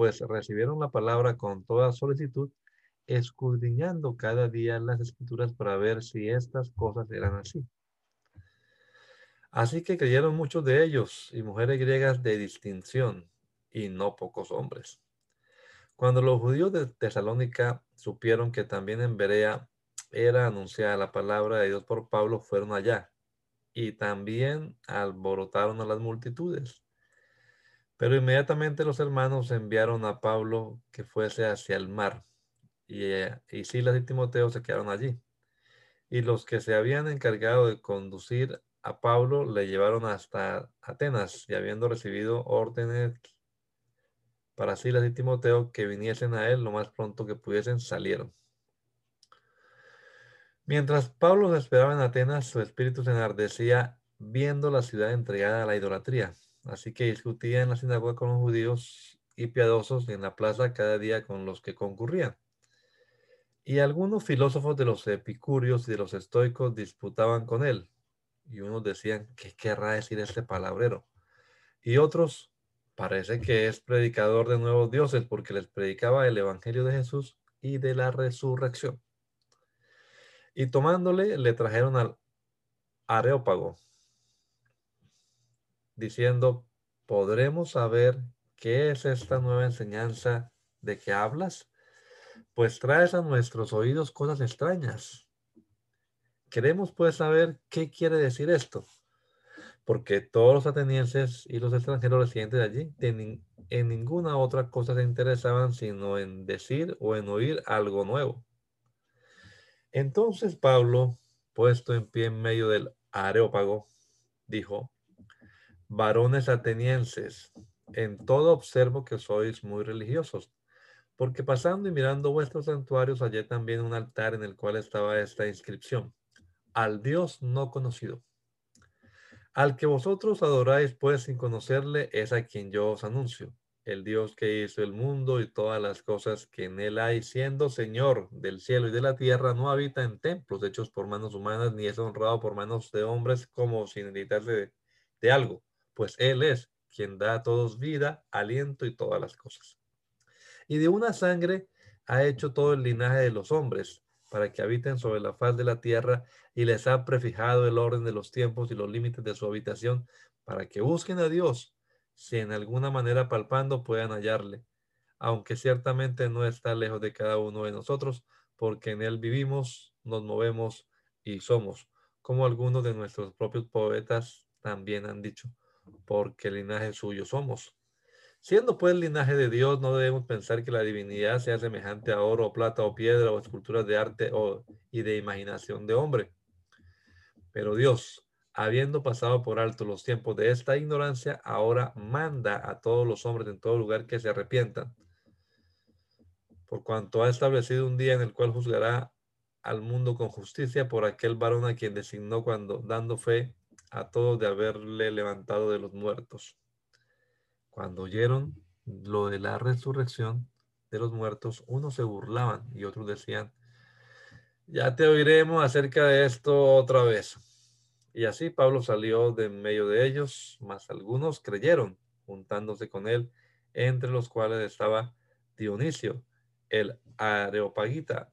pues recibieron la palabra con toda solicitud, escudriñando cada día las escrituras para ver si estas cosas eran así. Así que creyeron muchos de ellos y mujeres griegas de distinción, y no pocos hombres. Cuando los judíos de Tesalónica supieron que también en Berea era anunciada la palabra de Dios por Pablo, fueron allá y también alborotaron a las multitudes pero inmediatamente los hermanos enviaron a Pablo que fuese hacia el mar, y, eh, y Silas y Timoteo se quedaron allí. Y los que se habían encargado de conducir a Pablo le llevaron hasta Atenas, y habiendo recibido órdenes para Silas y Timoteo que viniesen a él lo más pronto que pudiesen, salieron. Mientras Pablo esperaba en Atenas, su espíritu se enardecía viendo la ciudad entregada a la idolatría Así que discutía en la sinagoga con los judíos y piadosos en la plaza cada día con los que concurrían. Y algunos filósofos de los epicúreos y de los estoicos disputaban con él. Y unos decían, ¿qué querrá decir este palabrero? Y otros, parece que es predicador de nuevos dioses porque les predicaba el evangelio de Jesús y de la resurrección. Y tomándole, le trajeron al Areópago, diciendo, ¿podremos saber qué es esta nueva enseñanza de que hablas? Pues traes a nuestros oídos cosas extrañas. Queremos pues saber qué quiere decir esto, porque todos los atenienses y los extranjeros residentes allí en ninguna otra cosa se interesaban sino en decir o en oír algo nuevo. Entonces Pablo, puesto en pie en medio del areópago, dijo, varones atenienses, en todo observo que sois muy religiosos, porque pasando y mirando vuestros santuarios hallé también un altar en el cual estaba esta inscripción, al Dios no conocido. Al que vosotros adoráis pues sin conocerle es a quien yo os anuncio, el Dios que hizo el mundo y todas las cosas que en él hay, siendo Señor del cielo y de la tierra, no habita en templos hechos por manos humanas, ni es honrado por manos de hombres como sin necesitarse de algo pues Él es quien da a todos vida, aliento y todas las cosas. Y de una sangre ha hecho todo el linaje de los hombres, para que habiten sobre la faz de la tierra, y les ha prefijado el orden de los tiempos y los límites de su habitación, para que busquen a Dios, si en alguna manera palpando puedan hallarle, aunque ciertamente no está lejos de cada uno de nosotros, porque en Él vivimos, nos movemos y somos, como algunos de nuestros propios poetas también han dicho porque linaje suyo somos. Siendo pues el linaje de Dios, no debemos pensar que la divinidad sea semejante a oro, plata o piedra o esculturas de arte o, y de imaginación de hombre. Pero Dios, habiendo pasado por alto los tiempos de esta ignorancia, ahora manda a todos los hombres en todo lugar que se arrepientan, por cuanto ha establecido un día en el cual juzgará al mundo con justicia por aquel varón a quien designó cuando, dando fe a todos de haberle levantado de los muertos. Cuando oyeron lo de la resurrección de los muertos, unos se burlaban y otros decían, Ya te oiremos acerca de esto otra vez. Y así Pablo salió de en medio de ellos, mas algunos creyeron, juntándose con él, entre los cuales estaba Dionisio, el Areopagita,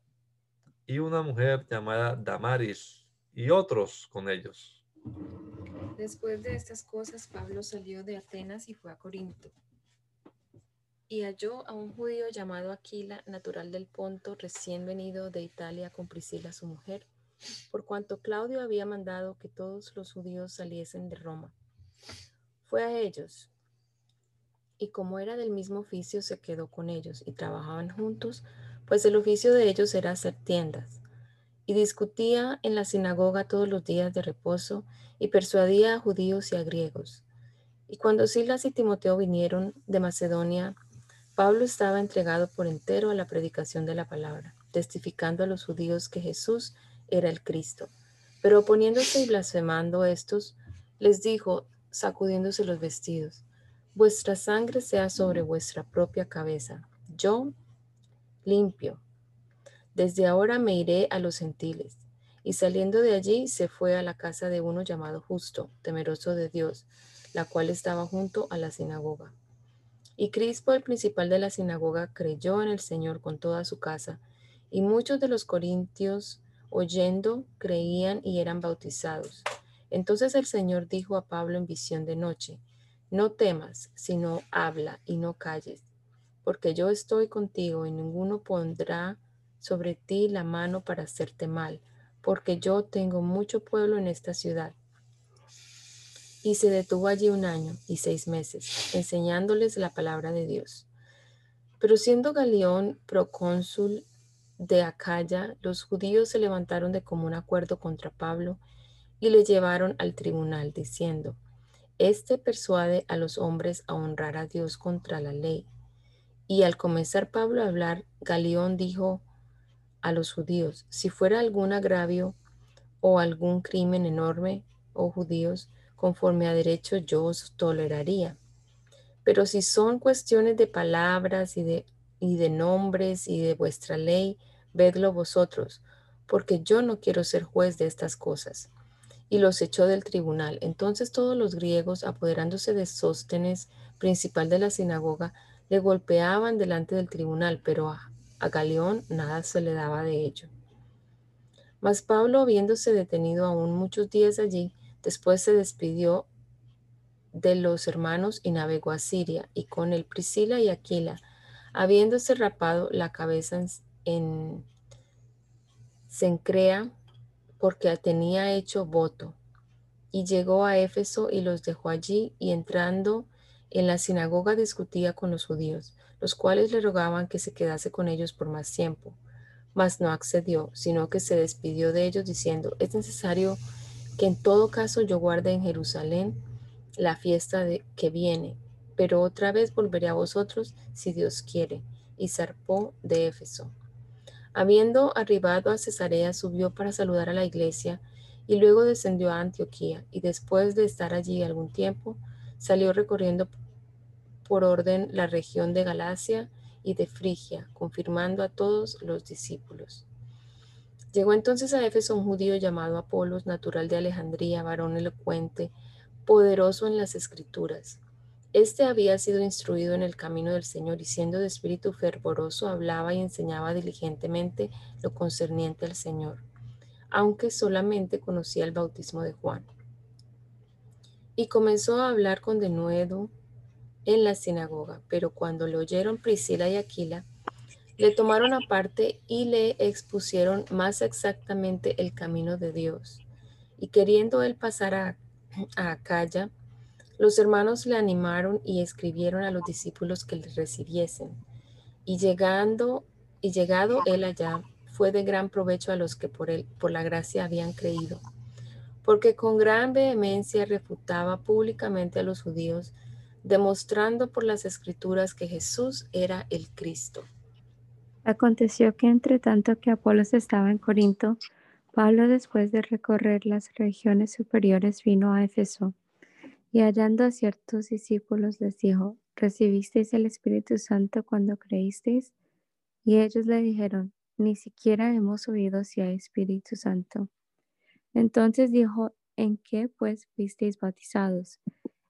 y una mujer llamada Damaris, y otros con ellos. Después de estas cosas, Pablo salió de Atenas y fue a Corinto. Y halló a un judío llamado Aquila, natural del Ponto, recién venido de Italia con Priscila su mujer, por cuanto Claudio había mandado que todos los judíos saliesen de Roma. Fue a ellos, y como era del mismo oficio, se quedó con ellos, y trabajaban juntos, pues el oficio de ellos era hacer tiendas. Y discutía en la sinagoga todos los días de reposo, y persuadía a judíos y a griegos. Y cuando Silas y Timoteo vinieron de Macedonia, Pablo estaba entregado por entero a la predicación de la palabra, testificando a los judíos que Jesús era el Cristo. Pero oponiéndose y blasfemando estos, les dijo, sacudiéndose los vestidos, vuestra sangre sea sobre vuestra propia cabeza. Yo limpio. Desde ahora me iré a los gentiles. Y saliendo de allí se fue a la casa de uno llamado justo, temeroso de Dios, la cual estaba junto a la sinagoga. Y Crispo, el principal de la sinagoga, creyó en el Señor con toda su casa, y muchos de los corintios, oyendo, creían y eran bautizados. Entonces el Señor dijo a Pablo en visión de noche, no temas, sino habla y no calles, porque yo estoy contigo y ninguno pondrá sobre ti la mano para hacerte mal, porque yo tengo mucho pueblo en esta ciudad y se detuvo allí un año y seis meses, enseñándoles la palabra de Dios. Pero siendo Galeón procónsul de Acaya, los judíos se levantaron de común acuerdo contra Pablo y le llevaron al tribunal, diciendo, Este persuade a los hombres a honrar a Dios contra la ley. Y al comenzar Pablo a hablar, Galeón dijo a los judíos, si fuera algún agravio o algún crimen enorme, oh judíos, conforme a derecho yo os toleraría. Pero si son cuestiones de palabras y de, y de nombres y de vuestra ley, vedlo vosotros, porque yo no quiero ser juez de estas cosas. Y los echó del tribunal. Entonces todos los griegos, apoderándose de Sóstenes, principal de la sinagoga, le golpeaban delante del tribunal, pero a, Galeón nada se le daba de ello. Mas Pablo, habiéndose detenido aún muchos días allí, Después se despidió de los hermanos y navegó a Siria, y con él Priscila y Aquila, habiéndose rapado la cabeza en, Sencrea, porque tenía hecho voto, y llegó a Éfeso y los dejó allí, y entrando en la sinagoga discutía con los judíos, los cuales le rogaban que se quedase con ellos por más tiempo. Mas no accedió, sino que se despidió de ellos diciendo, es necesario que en todo caso yo guarde en Jerusalén la fiesta de, que viene, pero otra vez volveré a vosotros si Dios quiere. Y zarpó de Éfeso. Habiendo arribado a Cesarea, subió para saludar a la iglesia y luego descendió a Antioquía y después de estar allí algún tiempo, salió recorriendo por orden la región de Galacia y de Frigia, confirmando a todos los discípulos. Llegó entonces a Éfeso un judío llamado Apolos, natural de Alejandría, varón elocuente, poderoso en las escrituras. Este había sido instruido en el camino del Señor y siendo de espíritu fervoroso hablaba y enseñaba diligentemente lo concerniente al Señor, aunque solamente conocía el bautismo de Juan. Y comenzó a hablar con denuedo en la sinagoga, pero cuando le oyeron Priscila y Aquila, le tomaron aparte y le expusieron más exactamente el camino de Dios. Y queriendo él pasar a, a Acaya, los hermanos le animaron y escribieron a los discípulos que le recibiesen. Y llegando y llegado él allá, fue de gran provecho a los que por él por la gracia habían creído, porque con gran vehemencia refutaba públicamente a los judíos, demostrando por las escrituras que Jesús era el Cristo. Aconteció que entre tanto que Apolos estaba en Corinto, Pablo después de recorrer las regiones superiores vino a Éfeso y hallando a ciertos discípulos les dijo, ¿recibisteis el Espíritu Santo cuando creísteis? Y ellos le dijeron, ni siquiera hemos oído si hay Espíritu Santo. Entonces dijo, ¿en qué pues fuisteis bautizados?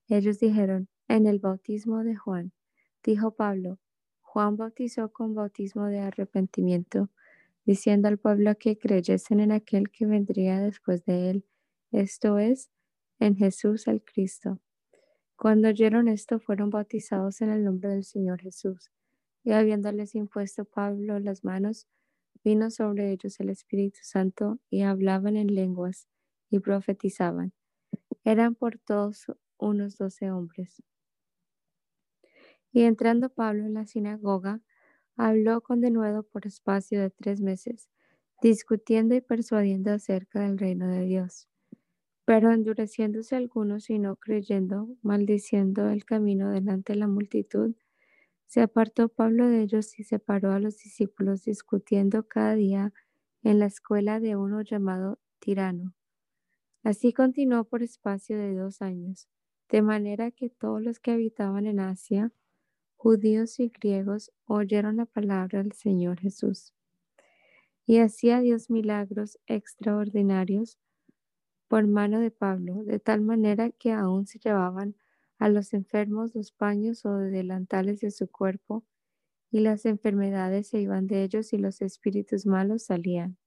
Ellos dijeron, en el bautismo de Juan. Dijo Pablo, Juan bautizó con bautismo de arrepentimiento, diciendo al pueblo que creyesen en aquel que vendría después de él, esto es, en Jesús el Cristo. Cuando oyeron esto, fueron bautizados en el nombre del Señor Jesús. Y habiéndoles impuesto Pablo las manos, vino sobre ellos el Espíritu Santo y hablaban en lenguas y profetizaban. Eran por todos unos doce hombres. Y entrando Pablo en la sinagoga, habló con denuedo por espacio de tres meses, discutiendo y persuadiendo acerca del reino de Dios. Pero endureciéndose algunos y no creyendo, maldiciendo el camino delante de la multitud, se apartó Pablo de ellos y separó a los discípulos discutiendo cada día en la escuela de uno llamado Tirano. Así continuó por espacio de dos años, de manera que todos los que habitaban en Asia, judíos y griegos, oyeron la palabra del Señor Jesús. Y hacía Dios milagros extraordinarios por mano de Pablo, de tal manera que aún se llevaban a los enfermos los paños o delantales de su cuerpo, y las enfermedades se iban de ellos y los espíritus malos salían.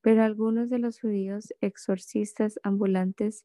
Pero algunos de los judíos exorcistas ambulantes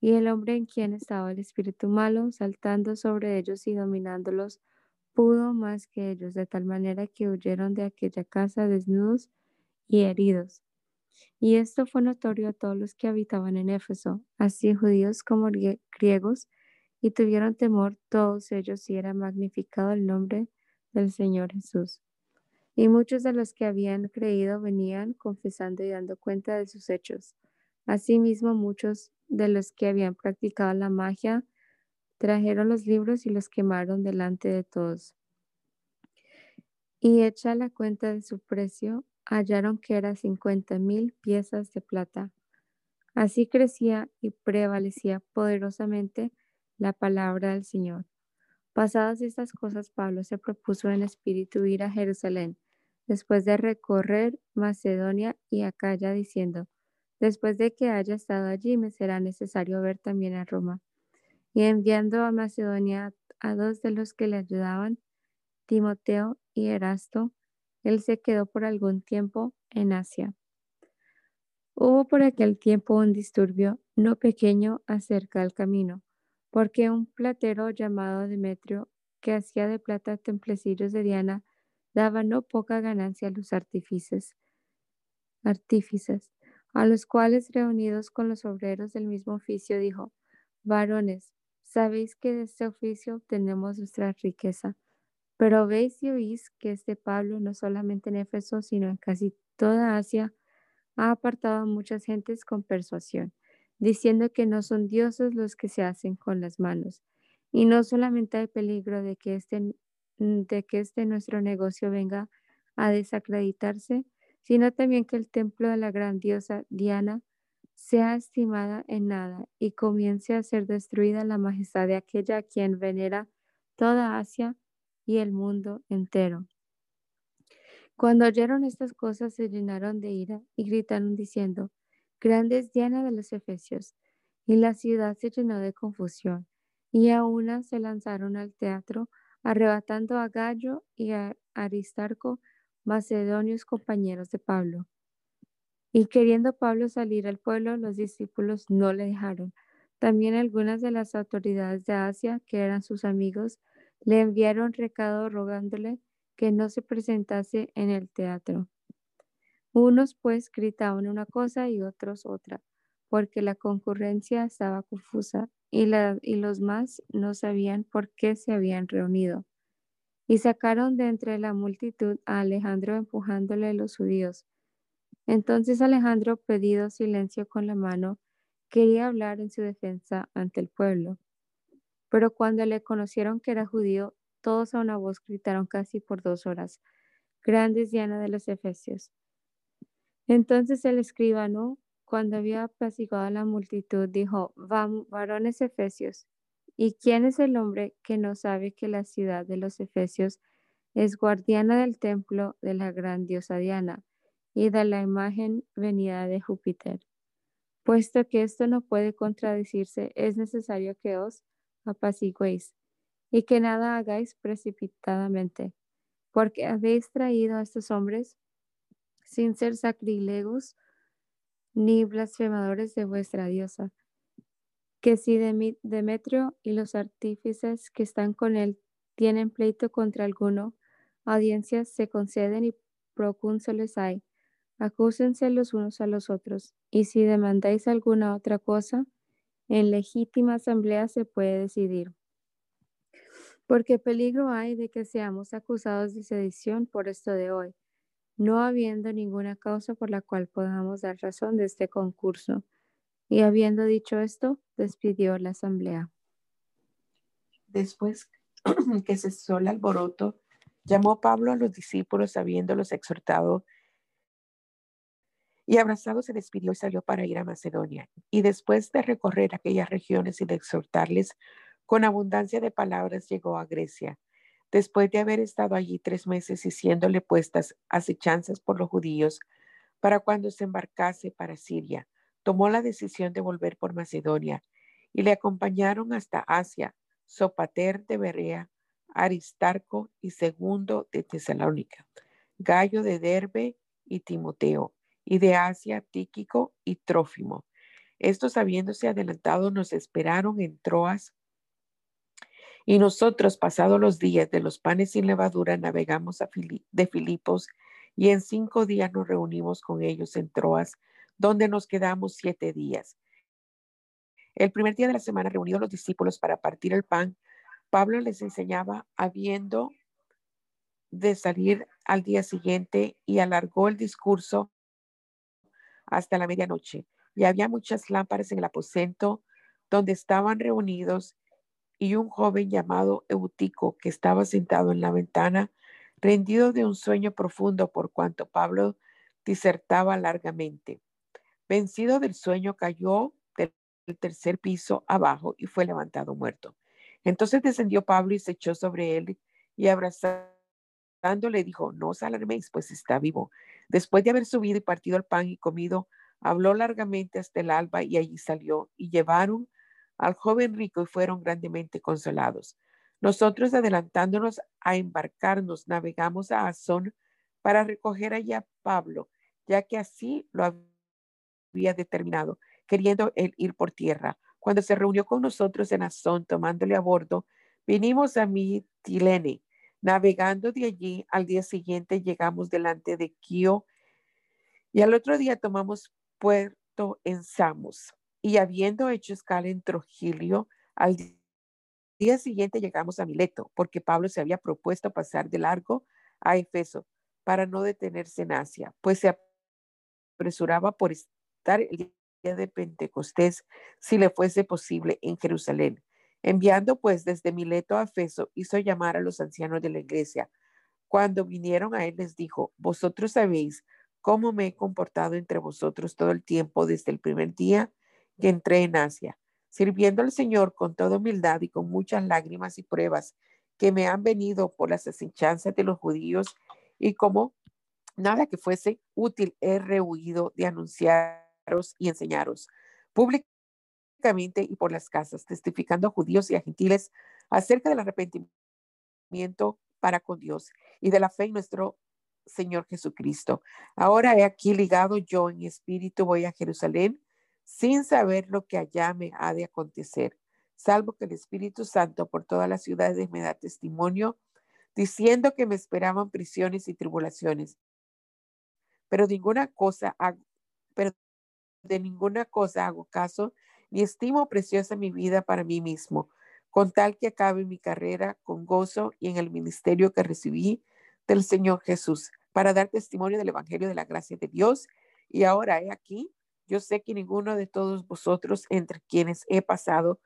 Y el hombre en quien estaba el espíritu malo, saltando sobre ellos y dominándolos, pudo más que ellos, de tal manera que huyeron de aquella casa desnudos y heridos. Y esto fue notorio a todos los que habitaban en Éfeso, así judíos como griegos, y tuvieron temor todos ellos y era magnificado el nombre del Señor Jesús. Y muchos de los que habían creído venían confesando y dando cuenta de sus hechos. Asimismo, muchos de los que habían practicado la magia trajeron los libros y los quemaron delante de todos. Y hecha la cuenta de su precio, hallaron que era cincuenta mil piezas de plata. Así crecía y prevalecía poderosamente la palabra del Señor. Pasadas estas cosas, Pablo se propuso en espíritu ir a Jerusalén, después de recorrer Macedonia y Acaya, diciendo, después de que haya estado allí, me será necesario ver también a Roma. Y enviando a Macedonia a dos de los que le ayudaban, Timoteo y Erasto, él se quedó por algún tiempo en Asia. Hubo por aquel tiempo un disturbio no pequeño acerca del camino porque un platero llamado Demetrio, que hacía de plata templecillos de Diana, daba no poca ganancia a los artífices, artífices, a los cuales reunidos con los obreros del mismo oficio dijo, varones, sabéis que de este oficio obtenemos nuestra riqueza, pero veis y oís que este Pablo no solamente en Éfeso, sino en casi toda Asia, ha apartado a muchas gentes con persuasión diciendo que no son dioses los que se hacen con las manos. Y no solamente hay peligro de que este, de que este nuestro negocio venga a desacreditarse, sino también que el templo de la gran diosa Diana sea estimada en nada y comience a ser destruida la majestad de aquella a quien venera toda Asia y el mundo entero. Cuando oyeron estas cosas se llenaron de ira y gritaron diciendo, Grandes Diana de los Efesios, y la ciudad se llenó de confusión, y a una se lanzaron al teatro, arrebatando a Gallo y a Aristarco, macedonios compañeros de Pablo. Y queriendo Pablo salir al pueblo, los discípulos no le dejaron. También algunas de las autoridades de Asia, que eran sus amigos, le enviaron recado rogándole que no se presentase en el teatro. Unos pues gritaban una cosa y otros otra, porque la concurrencia estaba confusa y, y los más no sabían por qué se habían reunido. Y sacaron de entre la multitud a Alejandro empujándole los judíos. Entonces Alejandro, pedido silencio con la mano, quería hablar en su defensa ante el pueblo. Pero cuando le conocieron que era judío, todos a una voz gritaron casi por dos horas, grandes Diana de los Efesios. Entonces el escribano, cuando había apaciguado a la multitud, dijo, Vamos, varones Efesios, ¿y quién es el hombre que no sabe que la ciudad de los Efesios es guardiana del templo de la gran diosa Diana y de la imagen venida de Júpiter? Puesto que esto no puede contradecirse, es necesario que os apaciguéis y que nada hagáis precipitadamente, porque habéis traído a estos hombres sin ser sacrílegos ni blasfemadores de vuestra diosa. Que si Demetrio y los artífices que están con él tienen pleito contra alguno, audiencias se conceden y procúnsoles hay. Acúsense los unos a los otros, y si demandáis alguna otra cosa, en legítima asamblea se puede decidir. Porque peligro hay de que seamos acusados de sedición por esto de hoy, no habiendo ninguna causa por la cual podamos dar razón de este concurso. Y habiendo dicho esto, despidió la asamblea. Después que cesó el alboroto, llamó Pablo a los discípulos, habiéndolos exhortado, y abrazado se despidió y salió para ir a Macedonia. Y después de recorrer aquellas regiones y de exhortarles con abundancia de palabras, llegó a Grecia después de haber estado allí tres meses y siéndole puestas acechanzas por los judíos para cuando se embarcase para Siria, tomó la decisión de volver por Macedonia y le acompañaron hasta Asia, Sopater de Berea, Aristarco y Segundo de Tesalónica, Gallo de Derbe y Timoteo, y de Asia Tíquico y Trófimo. Estos habiéndose adelantado nos esperaron en Troas y nosotros, pasados los días de los panes sin levadura, navegamos a de Filipos y en cinco días nos reunimos con ellos en Troas, donde nos quedamos siete días. El primer día de la semana, reunidos los discípulos para partir el pan, Pablo les enseñaba habiendo de salir al día siguiente y alargó el discurso hasta la medianoche. Y había muchas lámparas en el aposento donde estaban reunidos y un joven llamado Eutico que estaba sentado en la ventana, rendido de un sueño profundo por cuanto Pablo disertaba largamente. Vencido del sueño, cayó del tercer piso abajo y fue levantado muerto. Entonces descendió Pablo y se echó sobre él y abrazándole dijo, no os alarméis, pues está vivo. Después de haber subido y partido el pan y comido, habló largamente hasta el alba y allí salió y llevaron al joven rico y fueron grandemente consolados. Nosotros, adelantándonos a embarcarnos, navegamos a Azón para recoger allá a Pablo, ya que así lo había determinado, queriendo él ir por tierra. Cuando se reunió con nosotros en Azón, tomándole a bordo, vinimos a Mitilene. Navegando de allí, al día siguiente llegamos delante de Quío y al otro día tomamos puerto en Samos y habiendo hecho escala en Trogilio, al día siguiente llegamos a Mileto, porque Pablo se había propuesto pasar de largo a Efeso para no detenerse en Asia, pues se apresuraba por el día de Pentecostés, si le fuese posible, en Jerusalén. Enviando pues desde Mileto a Efeso, hizo llamar a los ancianos de la iglesia. Cuando vinieron a él les dijo, vosotros sabéis cómo me he comportado entre vosotros todo el tiempo desde el primer día que entré en Asia, sirviendo al Señor con toda humildad y con muchas lágrimas y pruebas que me han venido por las asechanzas de los judíos y como nada que fuese útil he rehuido de anunciaros y enseñaros públicamente y por las casas, testificando a judíos y a gentiles acerca del arrepentimiento para con Dios y de la fe en nuestro Señor Jesucristo. Ahora he aquí ligado yo en espíritu, voy a Jerusalén sin saber lo que allá me ha de acontecer, salvo que el Espíritu Santo por todas las ciudades me da testimonio, diciendo que me esperaban prisiones y tribulaciones. Pero ninguna cosa hago, de ninguna cosa hago caso, ni estimo preciosa mi vida para mí mismo, con tal que acabe mi carrera con gozo y en el ministerio que recibí del Señor Jesús, para dar testimonio del Evangelio de la gracia de Dios Y ahora he aquí, yo sé que ninguno de todos vosotros entre quienes he pasado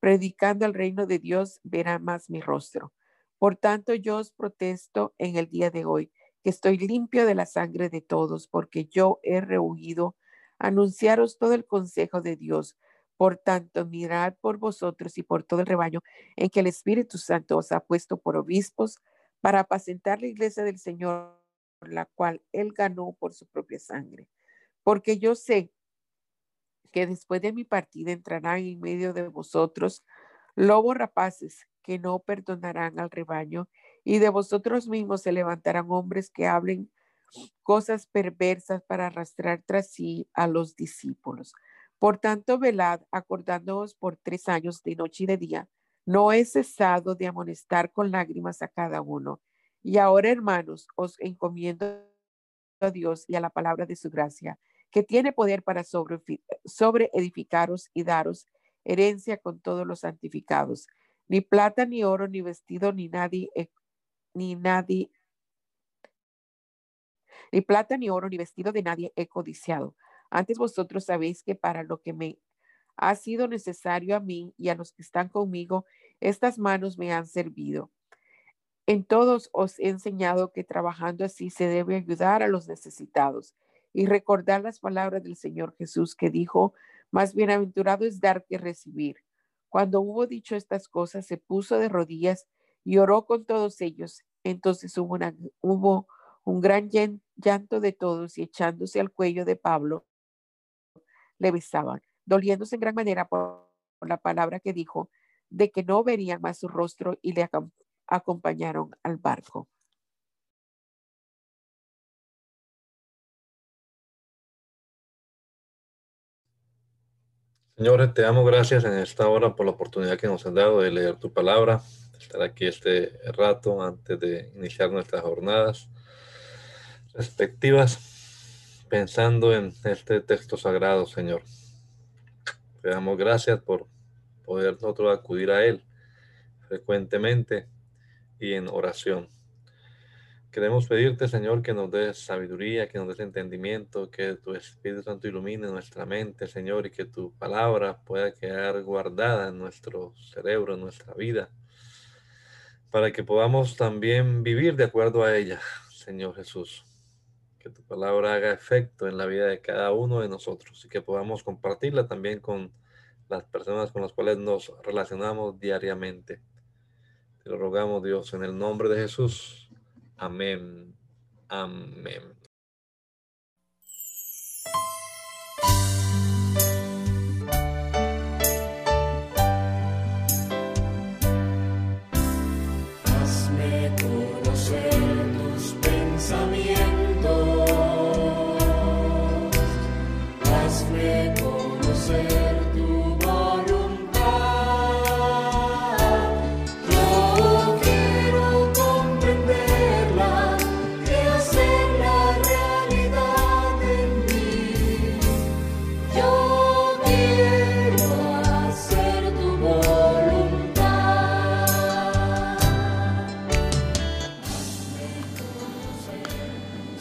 predicando el reino de Dios verá más mi rostro. Por tanto, yo os protesto en el día de hoy que estoy limpio de la sangre de todos, porque yo he rehuido anunciaros todo el consejo de Dios. Por tanto, mirad por vosotros y por todo el rebaño en que el Espíritu Santo os ha puesto por obispos para apacentar la iglesia del Señor, la cual él ganó por su propia sangre. Porque yo sé que después de mi partida entrarán en medio de vosotros lobos rapaces que no perdonarán al rebaño, y de vosotros mismos se levantarán hombres que hablen cosas perversas para arrastrar tras sí a los discípulos. Por tanto, velad, acordándoos por tres años de noche y de día, no he cesado de amonestar con lágrimas a cada uno. Y ahora, hermanos, os encomiendo a Dios y a la palabra de su gracia, que tiene poder para sobre, sobre edificaros y daros herencia con todos los santificados. Ni plata, ni oro, ni vestido, ni nadie, ni nadie, ni plata, ni oro, ni vestido de nadie he codiciado. Antes vosotros sabéis que para lo que me ha sido necesario a mí y a los que están conmigo, estas manos me han servido. En todos os he enseñado que trabajando así se debe ayudar a los necesitados y recordar las palabras del Señor Jesús que dijo, más bienaventurado es dar que recibir. Cuando hubo dicho estas cosas, se puso de rodillas y oró con todos ellos. Entonces hubo, hubo un gran llanto de todos y echándose al cuello de Pablo, le besaban, doliéndose en gran manera por la palabra que dijo, de que no verían más su rostro y le acompañaron al barco. Señores, te damos gracias en esta hora por la oportunidad que nos has dado de leer tu palabra, estar aquí este rato antes de iniciar nuestras jornadas respectivas, pensando en este texto sagrado, Señor. Te damos gracias por poder nosotros acudir a Él frecuentemente y en oración. Queremos pedirte, Señor, que nos des sabiduría, que nos des entendimiento, que tu Espíritu Santo ilumine nuestra mente, Señor, y que tu palabra pueda quedar guardada en nuestro cerebro, en nuestra vida, para que podamos también vivir de acuerdo a ella, Señor Jesús. Que tu palabra haga efecto en la vida de cada uno de nosotros y que podamos compartirla también con las personas con las cuales nos relacionamos diariamente. Te lo rogamos, Dios, en el nombre de Jesús. Amén. Amén.